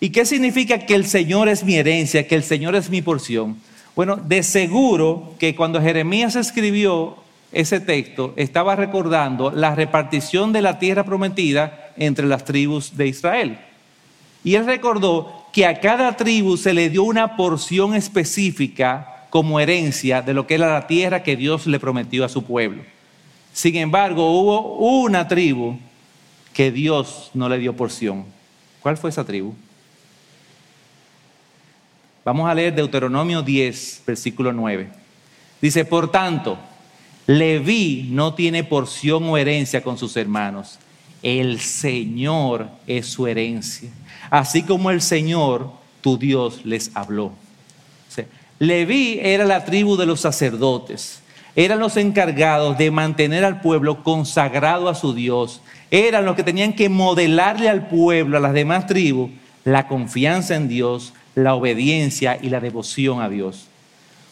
¿Y qué significa que el Señor es mi herencia, que el Señor es mi porción? Bueno, de seguro que cuando Jeremías escribió ese texto estaba recordando la repartición de la tierra prometida entre las tribus de Israel. Y él recordó que a cada tribu se le dio una porción específica como herencia de lo que era la tierra que Dios le prometió a su pueblo. Sin embargo, hubo una tribu que Dios no le dio porción. ¿Cuál fue esa tribu? Vamos a leer Deuteronomio 10, versículo 9. Dice, por tanto, Leví no tiene porción o herencia con sus hermanos. El Señor es su herencia. Así como el Señor, tu Dios, les habló. Leví era la tribu de los sacerdotes. Eran los encargados de mantener al pueblo consagrado a su Dios. Eran los que tenían que modelarle al pueblo, a las demás tribus, la confianza en Dios, la obediencia y la devoción a Dios.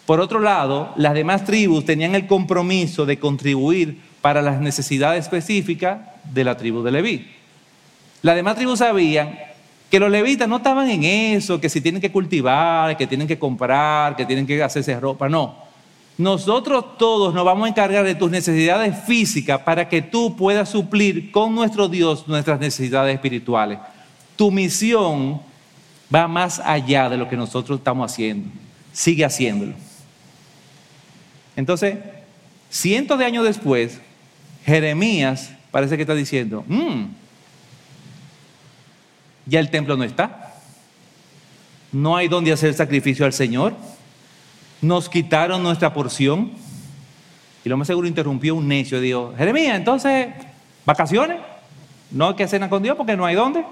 Por otro lado, las demás tribus tenían el compromiso de contribuir para las necesidades específicas de la tribu de Leví. Las demás tribus sabían que los levitas no estaban en eso, que si tienen que cultivar, que tienen que comprar, que tienen que hacerse ropa, no. Nosotros todos nos vamos a encargar de tus necesidades físicas para que tú puedas suplir con nuestro Dios nuestras necesidades espirituales. Tu misión va más allá de lo que nosotros estamos haciendo. Sigue haciéndolo. Entonces, cientos de años después, Jeremías parece que está diciendo, mm, ya el templo no está, no hay donde hacer sacrificio al Señor, nos quitaron nuestra porción. Y lo más seguro interrumpió un necio y dijo, Jeremías, entonces, vacaciones, no hay que cenar con Dios porque no hay dónde.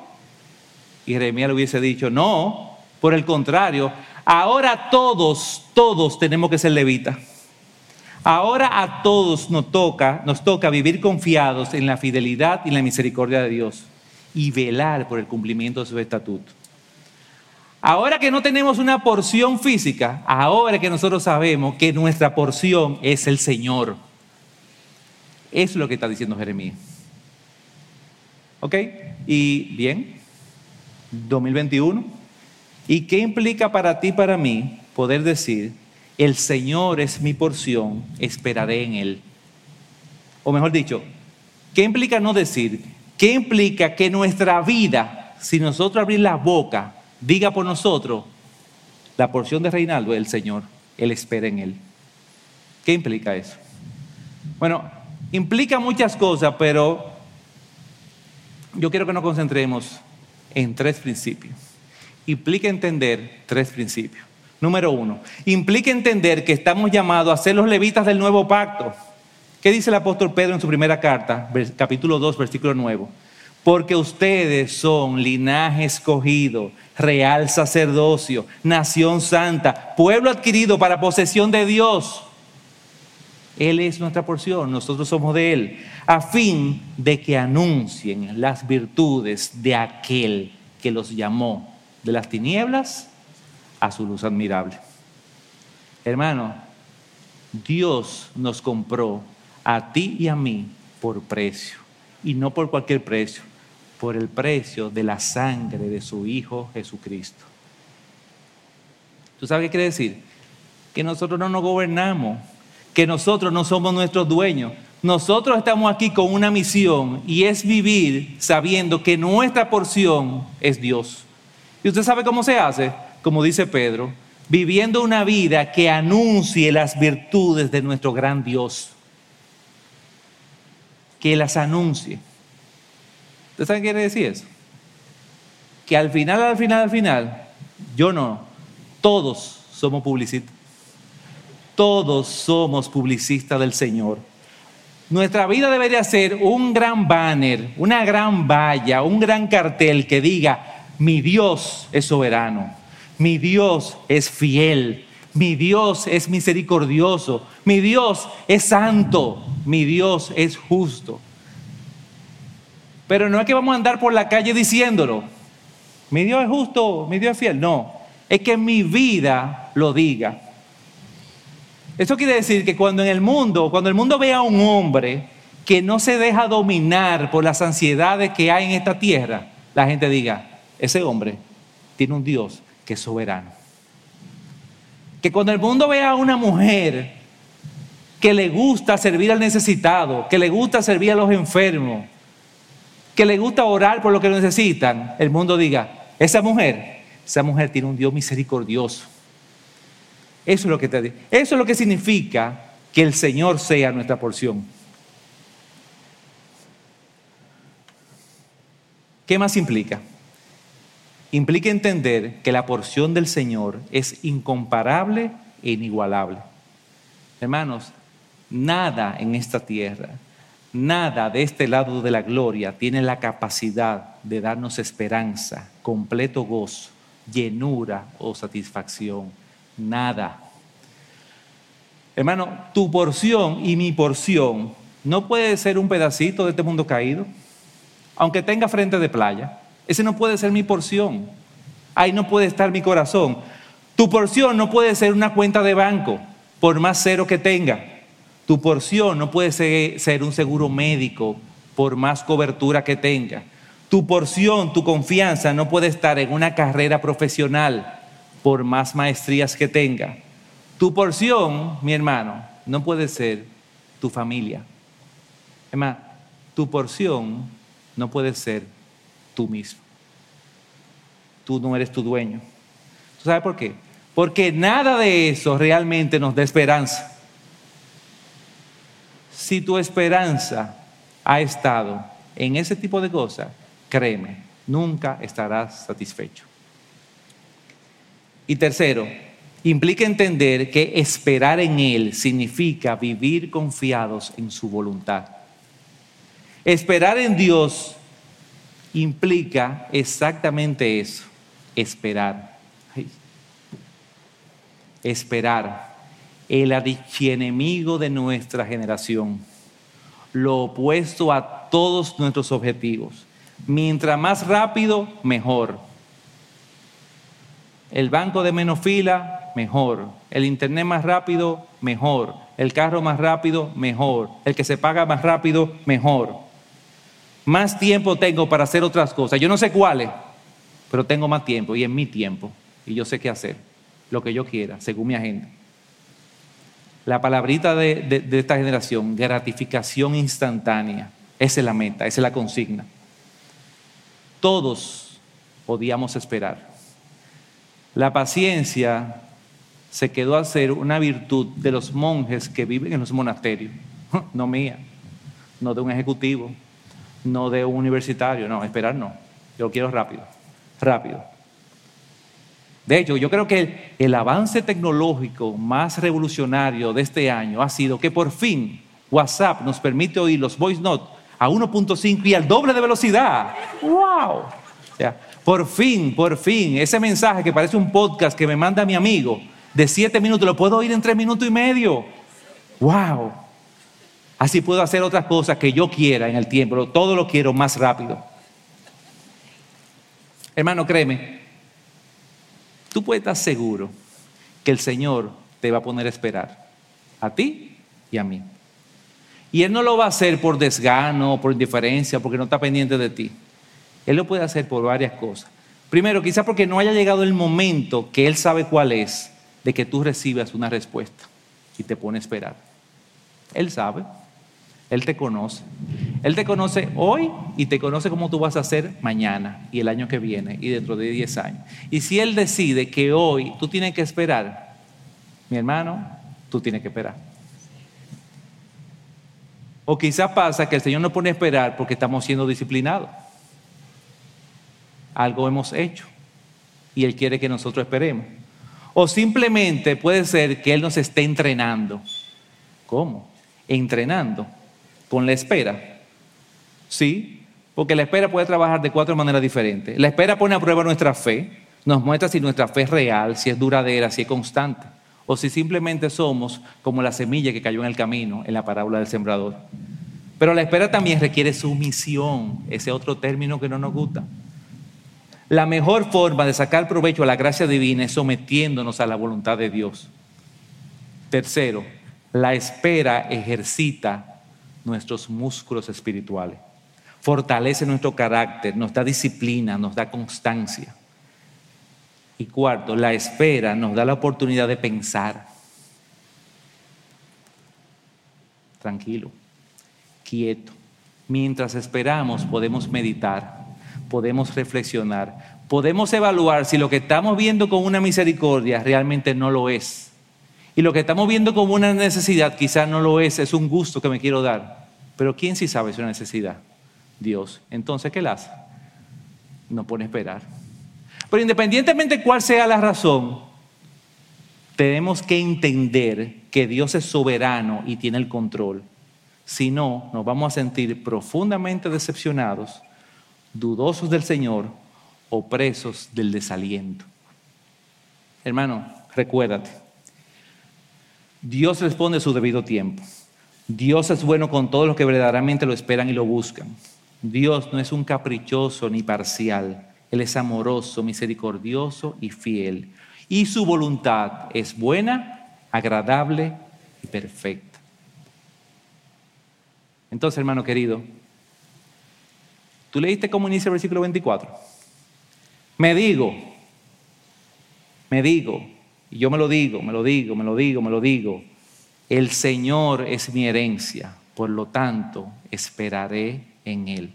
Y Jeremías le hubiese dicho, no, por el contrario, ahora todos, todos tenemos que ser levitas. Ahora a todos nos toca, nos toca vivir confiados en la fidelidad y la misericordia de Dios y velar por el cumplimiento de su estatuto. Ahora que no tenemos una porción física, ahora que nosotros sabemos que nuestra porción es el Señor. Es lo que está diciendo Jeremías. ¿Ok? Y bien, 2021. ¿Y qué implica para ti, para mí, poder decir, el Señor es mi porción, esperaré en Él. O mejor dicho, ¿qué implica no decir? ¿Qué implica que nuestra vida, si nosotros abrir la boca, diga por nosotros, la porción de Reinaldo el Señor, Él espera en Él? ¿Qué implica eso? Bueno, implica muchas cosas, pero yo quiero que nos concentremos en tres principios. Implica entender tres principios. Número uno, implica entender que estamos llamados a ser los levitas del nuevo pacto. ¿Qué dice el apóstol Pedro en su primera carta, capítulo 2, versículo 9? Porque ustedes son linaje escogido, real sacerdocio, nación santa, pueblo adquirido para posesión de Dios. Él es nuestra porción, nosotros somos de Él, a fin de que anuncien las virtudes de aquel que los llamó de las tinieblas a su luz admirable. Hermano, Dios nos compró a ti y a mí por precio, y no por cualquier precio, por el precio de la sangre de su Hijo Jesucristo. ¿Tú sabes qué quiere decir? Que nosotros no nos gobernamos, que nosotros no somos nuestros dueños. Nosotros estamos aquí con una misión y es vivir sabiendo que nuestra porción es Dios. ¿Y usted sabe cómo se hace? Como dice Pedro, viviendo una vida que anuncie las virtudes de nuestro gran Dios. Que las anuncie. ¿Usted sabe qué quiere decir eso? Que al final, al final, al final, yo no, todos somos publicistas. Todos somos publicistas del Señor. Nuestra vida debería ser un gran banner, una gran valla, un gran cartel que diga, mi Dios es soberano mi Dios es fiel, mi Dios es misericordioso, mi Dios es santo, mi Dios es justo. Pero no es que vamos a andar por la calle diciéndolo, mi Dios es justo, mi Dios es fiel, no, es que mi vida lo diga. Eso quiere decir que cuando en el mundo, cuando el mundo vea a un hombre que no se deja dominar por las ansiedades que hay en esta tierra, la gente diga, ese hombre tiene un Dios que es soberano. Que cuando el mundo vea a una mujer que le gusta servir al necesitado, que le gusta servir a los enfermos, que le gusta orar por lo que necesitan, el mundo diga, esa mujer, esa mujer tiene un Dios misericordioso. Eso es lo que te digo. Eso es lo que significa que el Señor sea nuestra porción. ¿Qué más implica? Implica entender que la porción del Señor es incomparable e inigualable. Hermanos, nada en esta tierra, nada de este lado de la gloria tiene la capacidad de darnos esperanza, completo gozo, llenura o satisfacción. Nada. Hermano, tu porción y mi porción no puede ser un pedacito de este mundo caído, aunque tenga frente de playa. Ese no puede ser mi porción. Ahí no puede estar mi corazón. Tu porción no puede ser una cuenta de banco, por más cero que tenga. Tu porción no puede ser, un seguro médico, por más cobertura que tenga. Tu porción, tu confianza no puede estar en una carrera profesional, por más maestrías que tenga. Tu porción, mi hermano, no puede ser tu familia. Es tu porción no puede ser tú mismo. Tú no eres tu dueño. ¿Tú sabes por qué? Porque nada de eso realmente nos da esperanza. Si tu esperanza ha estado en ese tipo de cosas, créeme, nunca estarás satisfecho. Y tercero, implica entender que esperar en Él significa vivir confiados en su voluntad. Esperar en Dios implica exactamente eso, esperar. Esperar, el archienemigo de nuestra generación, lo opuesto a todos nuestros objetivos. Mientras más rápido, mejor. El banco de menos fila, mejor. El internet más rápido, mejor. El carro más rápido, mejor. El que se paga más rápido, mejor. Más tiempo tengo para hacer otras cosas. Yo no sé cuáles, pero tengo más tiempo y en mi tiempo. Y yo sé qué hacer, lo que yo quiera, según mi agenda. La palabrita de, de esta generación, gratificación instantánea. Esa es la meta, esa es la consigna. Todos podíamos esperar la paciencia se quedó a ser una virtud de los monjes que viven en los monasterios, no mía, no de un ejecutivo, no de un universitario, no, esperar no, yo quiero rápido, rápido. De hecho, yo creo que el, avance tecnológico más revolucionario de este año ha sido que por fin WhatsApp nos permite oír los voice notes a 1.5 y al doble de velocidad. ¡Wow! Por fin, por fin, ese mensaje que parece un podcast que me manda mi amigo de siete minutos, lo puedo oír en tres minutos y medio. ¡Wow! Así puedo hacer otras cosas que yo quiera en el tiempo, todo lo quiero más rápido. Hermano, créeme, tú puedes estar seguro que el Señor te va a poner a esperar, a ti y a mí. Y Él no lo va a hacer por desgano, por indiferencia, porque no está pendiente de ti. Él lo puede hacer por varias cosas. Primero, quizá porque no haya llegado el momento que Él sabe cuál es de que tú recibas una respuesta y te pone a esperar. Él sabe, Él te conoce. Él te conoce hoy y te conoce cómo tú vas a hacer mañana y el año que viene y dentro de 10 años. Y si Él decide que hoy tú tienes que esperar, mi hermano, tú tienes que esperar. O quizás pasa que el Señor nos pone a esperar porque estamos siendo disciplinados algo hemos hecho y Él quiere que nosotros esperemos. O simplemente puede ser que Él nos esté entrenando. ¿Cómo? Entrenando con la espera. Sí, porque la espera puede trabajar de cuatro maneras diferentes. La espera pone a prueba nuestra fe, nos muestra si nuestra fe es real, si es duradera, si es constante, o si simplemente somos como la semilla que cayó en el camino en la parábola del sembrador. Pero la espera también requiere sumisión, ese otro término que no nos gusta. La mejor forma de sacar provecho a la gracia divina es sometiéndonos a la voluntad de Dios. Tercero, la espera ejercita nuestros músculos espirituales, fortalece nuestro carácter, nos da disciplina, nos da constancia. Y cuarto, la espera nos da la oportunidad de pensar. Tranquilo, quieto. Mientras esperamos podemos meditar podemos reflexionar, podemos evaluar si lo que estamos viendo con una misericordia realmente no lo es. Y lo que estamos viendo como una necesidad quizás no lo es, es un gusto que me quiero dar. Pero ¿quién sí sabe si es una necesidad? Dios. Entonces, ¿qué la hace? nos pone a esperar. Pero independientemente cuál sea la razón, tenemos que entender que Dios es soberano y tiene el control. Si no, nos vamos a sentir profundamente decepcionados, dudosos del Señor o presos del desaliento. Hermano, recuérdate, Dios responde a su debido tiempo. Dios es bueno con todos los que verdaderamente lo esperan y lo buscan. Dios no es un caprichoso ni parcial. Él es amoroso, misericordioso y fiel. Y su voluntad es buena, agradable y perfecta. Entonces, hermano querido, ¿tú leíste cómo inicia el versículo 24? Me digo, me digo, y yo me lo digo, me lo digo, me lo digo, me lo digo. El Señor es mi herencia, por lo tanto esperaré en Él.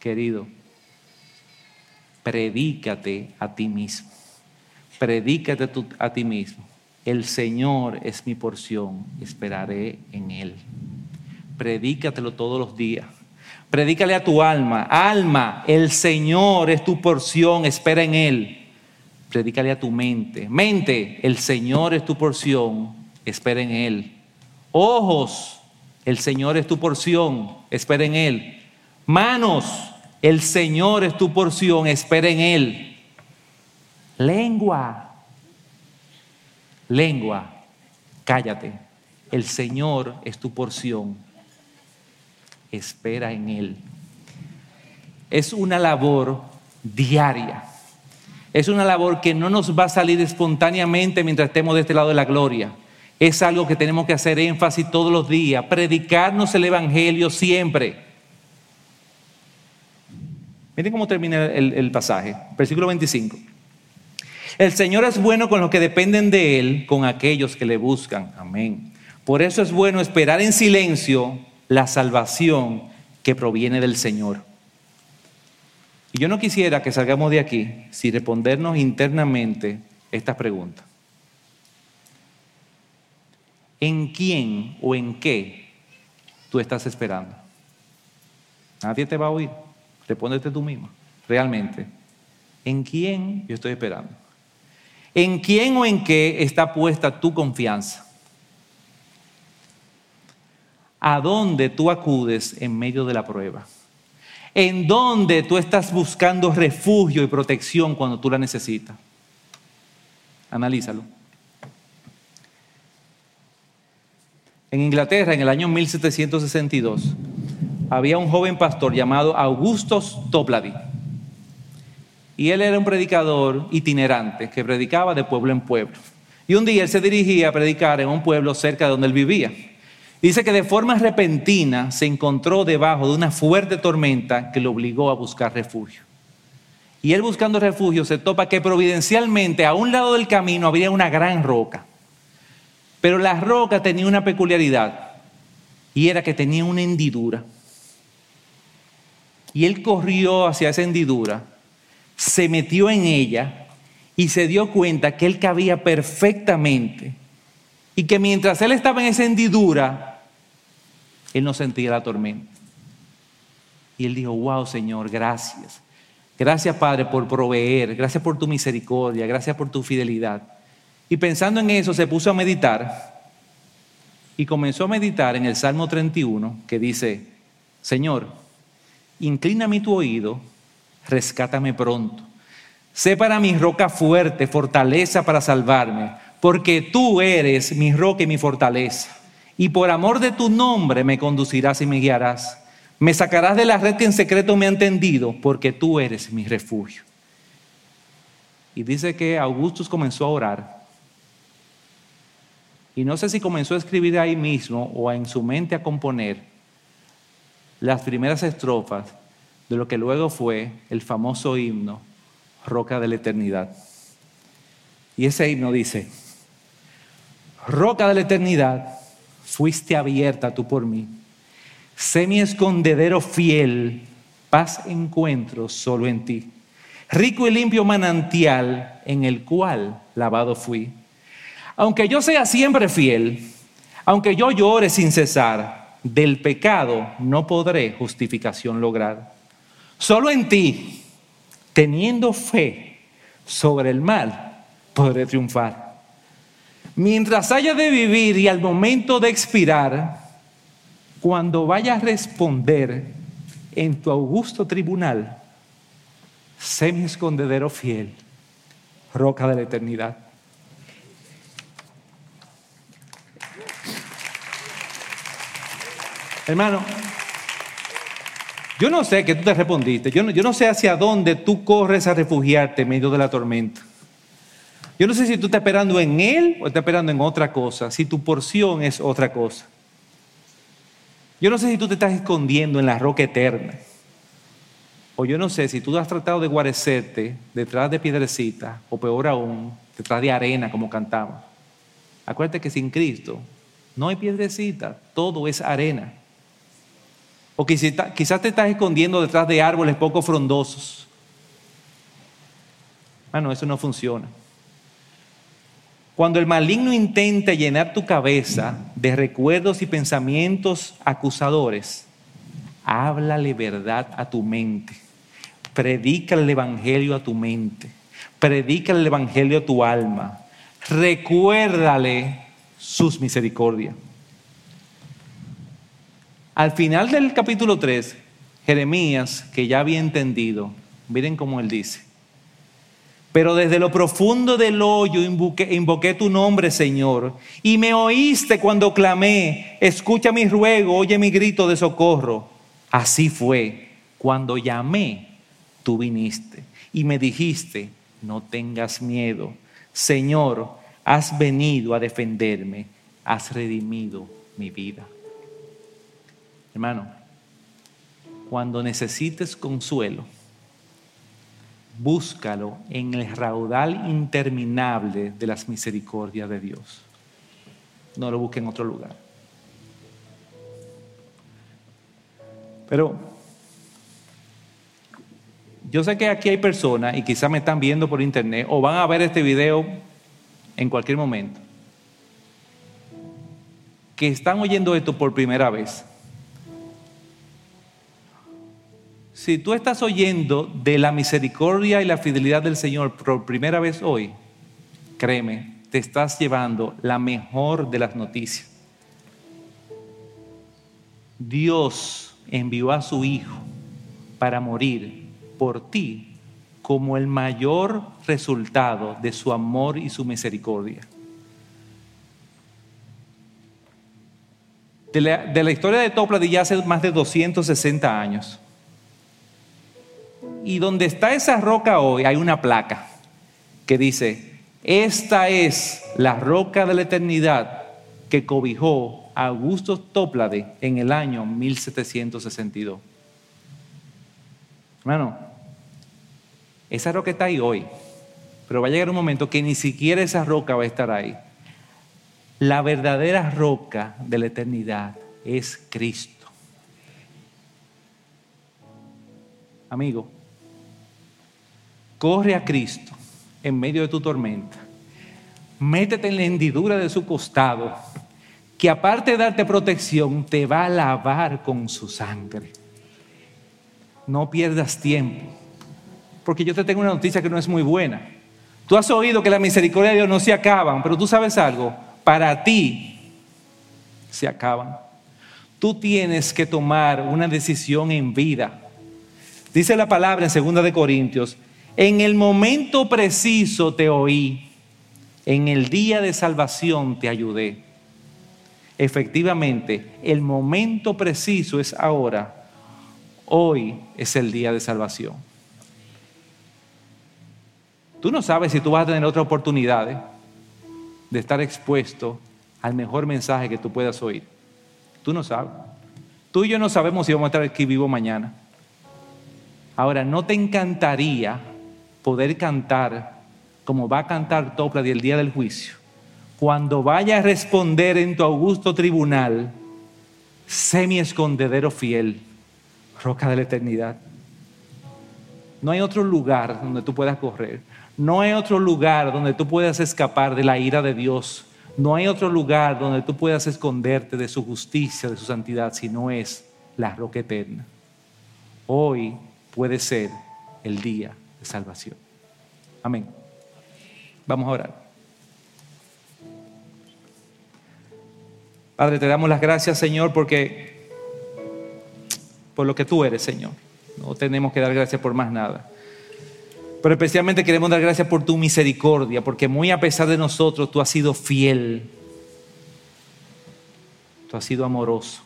Querido, predícate a ti mismo. Predícate a ti mismo. El Señor es mi porción, esperaré en Él. Predícatelo todos los días. Predícale a tu alma, alma, el Señor es tu porción, espera en Él. Predícale a tu mente, mente, el Señor es tu porción, espera en Él. Ojos, el Señor es tu porción, espera en Él. Manos, el Señor es tu porción, espera en Él. Lengua, lengua, cállate. El Señor es tu porción, espera en Él. Es una labor diaria. Es una labor que no nos va a salir espontáneamente mientras estemos de este lado de la gloria. Es algo que tenemos que hacer énfasis todos los días, predicarnos el Evangelio siempre. Miren cómo termina el, pasaje, versículo 25. El Señor es bueno con los que dependen de Él, con aquellos que le buscan. Amén. Por eso es bueno esperar en silencio la salvación que proviene del Señor. Y yo no quisiera que salgamos de aquí sin respondernos internamente estas preguntas. ¿En quién o en qué tú estás esperando? Nadie te va a oír. Respóndete tú mismo. Realmente. ¿En quién yo estoy esperando? ¿En quién o en qué está puesta tu confianza? ¿A dónde tú acudes en medio de la prueba? ¿En dónde tú estás buscando refugio y protección cuando tú la necesitas? Analízalo. En Inglaterra, en el año 1762, había un joven pastor llamado Augustus Toplady. Y él era un predicador itinerante que predicaba de pueblo en pueblo. Y un día él se dirigía a predicar en un pueblo cerca de donde él vivía. Dice que de forma repentina se encontró debajo de una fuerte tormenta que lo obligó a buscar refugio. Y él buscando refugio se topa que providencialmente a un lado del camino había una gran roca. Pero la roca tenía una peculiaridad y era que tenía una hendidura. Y él corrió hacia esa hendidura, se metió en ella y se dio cuenta que él cabía perfectamente y que mientras él estaba en esa hendidura, él no sentía la tormenta. Y él dijo, wow Señor, gracias. Gracias Padre por proveer, gracias por tu misericordia, gracias por tu fidelidad. Y pensando en eso se puso a meditar y comenzó a meditar en el Salmo 31 que dice, Señor, inclíname tu oído, rescátame pronto. Sé para mi roca fuerte, fortaleza para salvarme, porque tú eres mi roca y mi fortaleza. Y por amor de tu nombre me conducirás y me guiarás. Me sacarás de la red que en secreto me ha entendido, porque tú eres mi refugio. Y dice que Augustus comenzó a orar y no sé si comenzó a escribir ahí mismo o en su mente a componer las primeras estrofas de lo que luego fue el famoso himno Roca de la Eternidad. Y ese himno dice, Roca de la Eternidad, fuiste abierta tú por mí. Sé mi escondedero fiel, paz encuentro solo en ti. Rico y limpio manantial en el cual lavado fui aunque yo sea siempre fiel, aunque yo llore sin cesar, del pecado no podré justificación lograr. Solo en ti, teniendo fe sobre el mal, podré triunfar. Mientras haya de vivir y al momento de expirar, cuando vaya a responder en tu augusto tribunal, sé mi escondedero fiel, roca de la eternidad. Hermano, yo no sé qué tú te respondiste, yo no, yo no sé hacia dónde tú corres a refugiarte en medio de la tormenta. Yo no sé si tú estás esperando en Él o estás esperando en otra cosa, si tu porción es otra cosa. Yo no sé si tú te estás escondiendo en la roca eterna. O yo no sé si tú has tratado de guarecerte detrás de piedrecita, o peor aún, detrás de arena, como cantamos. Acuérdate que sin Cristo no hay piedrecita, todo es arena. O quizás te estás escondiendo detrás de árboles poco frondosos. Ah, no, eso no funciona. Cuando el maligno intenta llenar tu cabeza de recuerdos y pensamientos acusadores, háblale verdad a tu mente. Predica el evangelio a tu mente. Predica el evangelio a tu alma. Recuérdale sus misericordias. Al final del capítulo 3, Jeremías, que ya había entendido, miren cómo él dice, pero desde lo profundo del hoyo invoqué, tu nombre, Señor, y me oíste cuando clamé, escucha mi ruego, oye mi grito de socorro. Así fue, cuando llamé, tú viniste y me dijiste, no tengas miedo, Señor, has venido a defenderme, has redimido mi vida. Hermano, cuando necesites consuelo, búscalo en el raudal interminable de las misericordias de Dios. No lo busque en otro lugar. Pero yo sé que aquí hay personas, y quizás me están viendo por internet, o van a ver este video en cualquier momento, que están oyendo esto por primera vez. Si tú estás oyendo de la misericordia y la fidelidad del Señor por primera vez hoy, créeme, te estás llevando la mejor de las noticias. Dios envió a su Hijo para morir por ti como el mayor resultado de su amor y su misericordia. De la, historia de Topla de ya hace más de 260 años y donde está esa roca hoy hay una placa que dice, esta es la roca de la eternidad que cobijó a Augusto Toplade en el año 1762. Hermano, esa roca está ahí hoy, pero va a llegar un momento que ni siquiera esa roca va a estar ahí. La verdadera roca de la eternidad es Cristo. Amigo, corre a Cristo en medio de tu tormenta. Métete en la hendidura de su costado, que aparte de darte protección, te va a lavar con su sangre. No pierdas tiempo, porque yo te tengo una noticia que no es muy buena. Tú has oído que la misericordia de Dios no se acaban, pero tú sabes algo, para ti se acaban. Tú tienes que tomar una decisión en vida. Dice la palabra en 2 de Corintios en el momento preciso te oí, en el día de salvación te ayudé. Efectivamente, el momento preciso es ahora. Hoy es el día de salvación. Tú no sabes si tú vas a tener otra oportunidad de estar expuesto al mejor mensaje que tú puedas oír. Tú no sabes. Tú y yo no sabemos si vamos a estar aquí vivo mañana. Ahora, ¿no te encantaría poder cantar como va a cantar Topla el día del juicio. Cuando vaya a responder en tu augusto tribunal, sé mi escondedero fiel, roca de la eternidad. No hay otro lugar donde tú puedas correr. No hay otro lugar donde tú puedas escapar de la ira de Dios. No hay otro lugar donde tú puedas esconderte de su justicia, de su santidad, si no es la roca eterna. Hoy puede ser el día salvación. Amén. Vamos a orar. Padre, te damos las gracias, Señor, porque por lo que tú eres, Señor. No tenemos que dar gracias por más nada. Pero especialmente queremos dar gracias por tu misericordia, porque muy a pesar de nosotros, tú has sido fiel. Tú has sido amoroso.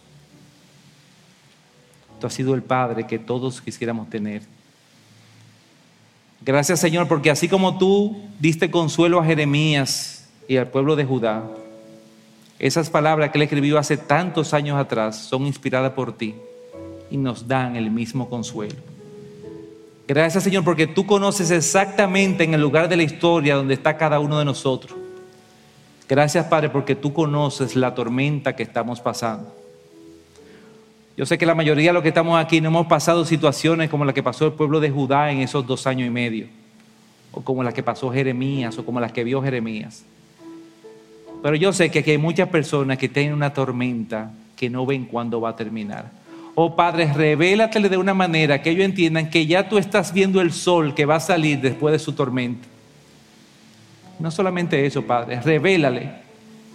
Tú has sido el Padre que todos quisiéramos tener. Gracias Señor, porque así como tú diste consuelo a Jeremías y al pueblo de Judá, esas palabras que él escribió hace tantos años atrás son inspiradas por ti y nos dan el mismo consuelo. Gracias Señor porque tú conoces exactamente en el lugar de la historia donde está cada uno de nosotros. Gracias Padre porque tú conoces la tormenta que estamos pasando. Yo sé que la mayoría de los que estamos aquí no hemos pasado situaciones como la que pasó el pueblo de Judá en esos dos años y medio, o como la que pasó Jeremías, o como las que vio Jeremías. Pero yo sé que aquí hay muchas personas que tienen una tormenta que no ven cuándo va a terminar. Oh Padre, revélatele de una manera que ellos entiendan que ya tú estás viendo el sol que va a salir después de su tormenta. No solamente eso, Padre, revélale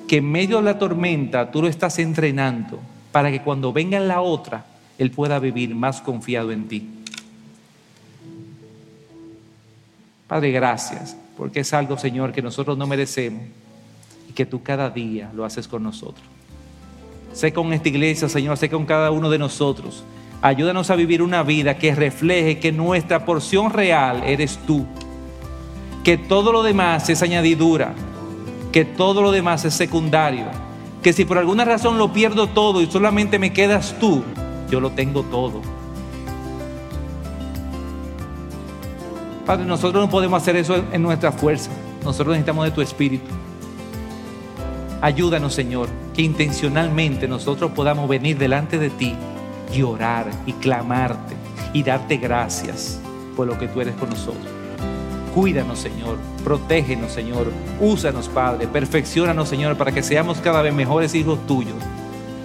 que en medio de la tormenta tú lo estás entrenando para que cuando venga la otra, Él pueda vivir más confiado en ti. Padre, gracias, porque es algo, Señor, que nosotros no merecemos que tú cada día lo haces con nosotros. Sé con esta iglesia, Señor, sé con cada uno de nosotros. Ayúdanos a vivir una vida que refleje que nuestra porción real eres tú. Que todo lo demás es añadidura. Que todo lo demás es secundario. Que si por alguna razón lo pierdo todo y solamente me quedas tú, yo lo tengo todo. Padre, nosotros no podemos hacer eso en nuestra fuerza. Nosotros necesitamos de tu espíritu. Ayúdanos, Señor, que intencionalmente nosotros podamos venir delante de ti y orar y clamarte y darte gracias por lo que tú eres con nosotros. Cuídanos, Señor. Protégenos, Señor. Úsanos, Padre. Perfeccionanos, Señor, para que seamos cada vez mejores hijos tuyos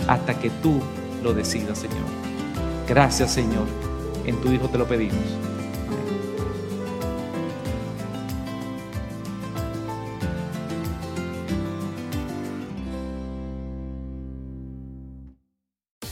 hasta que tú lo decidas, Señor. Gracias, Señor. En tu Hijo te lo pedimos.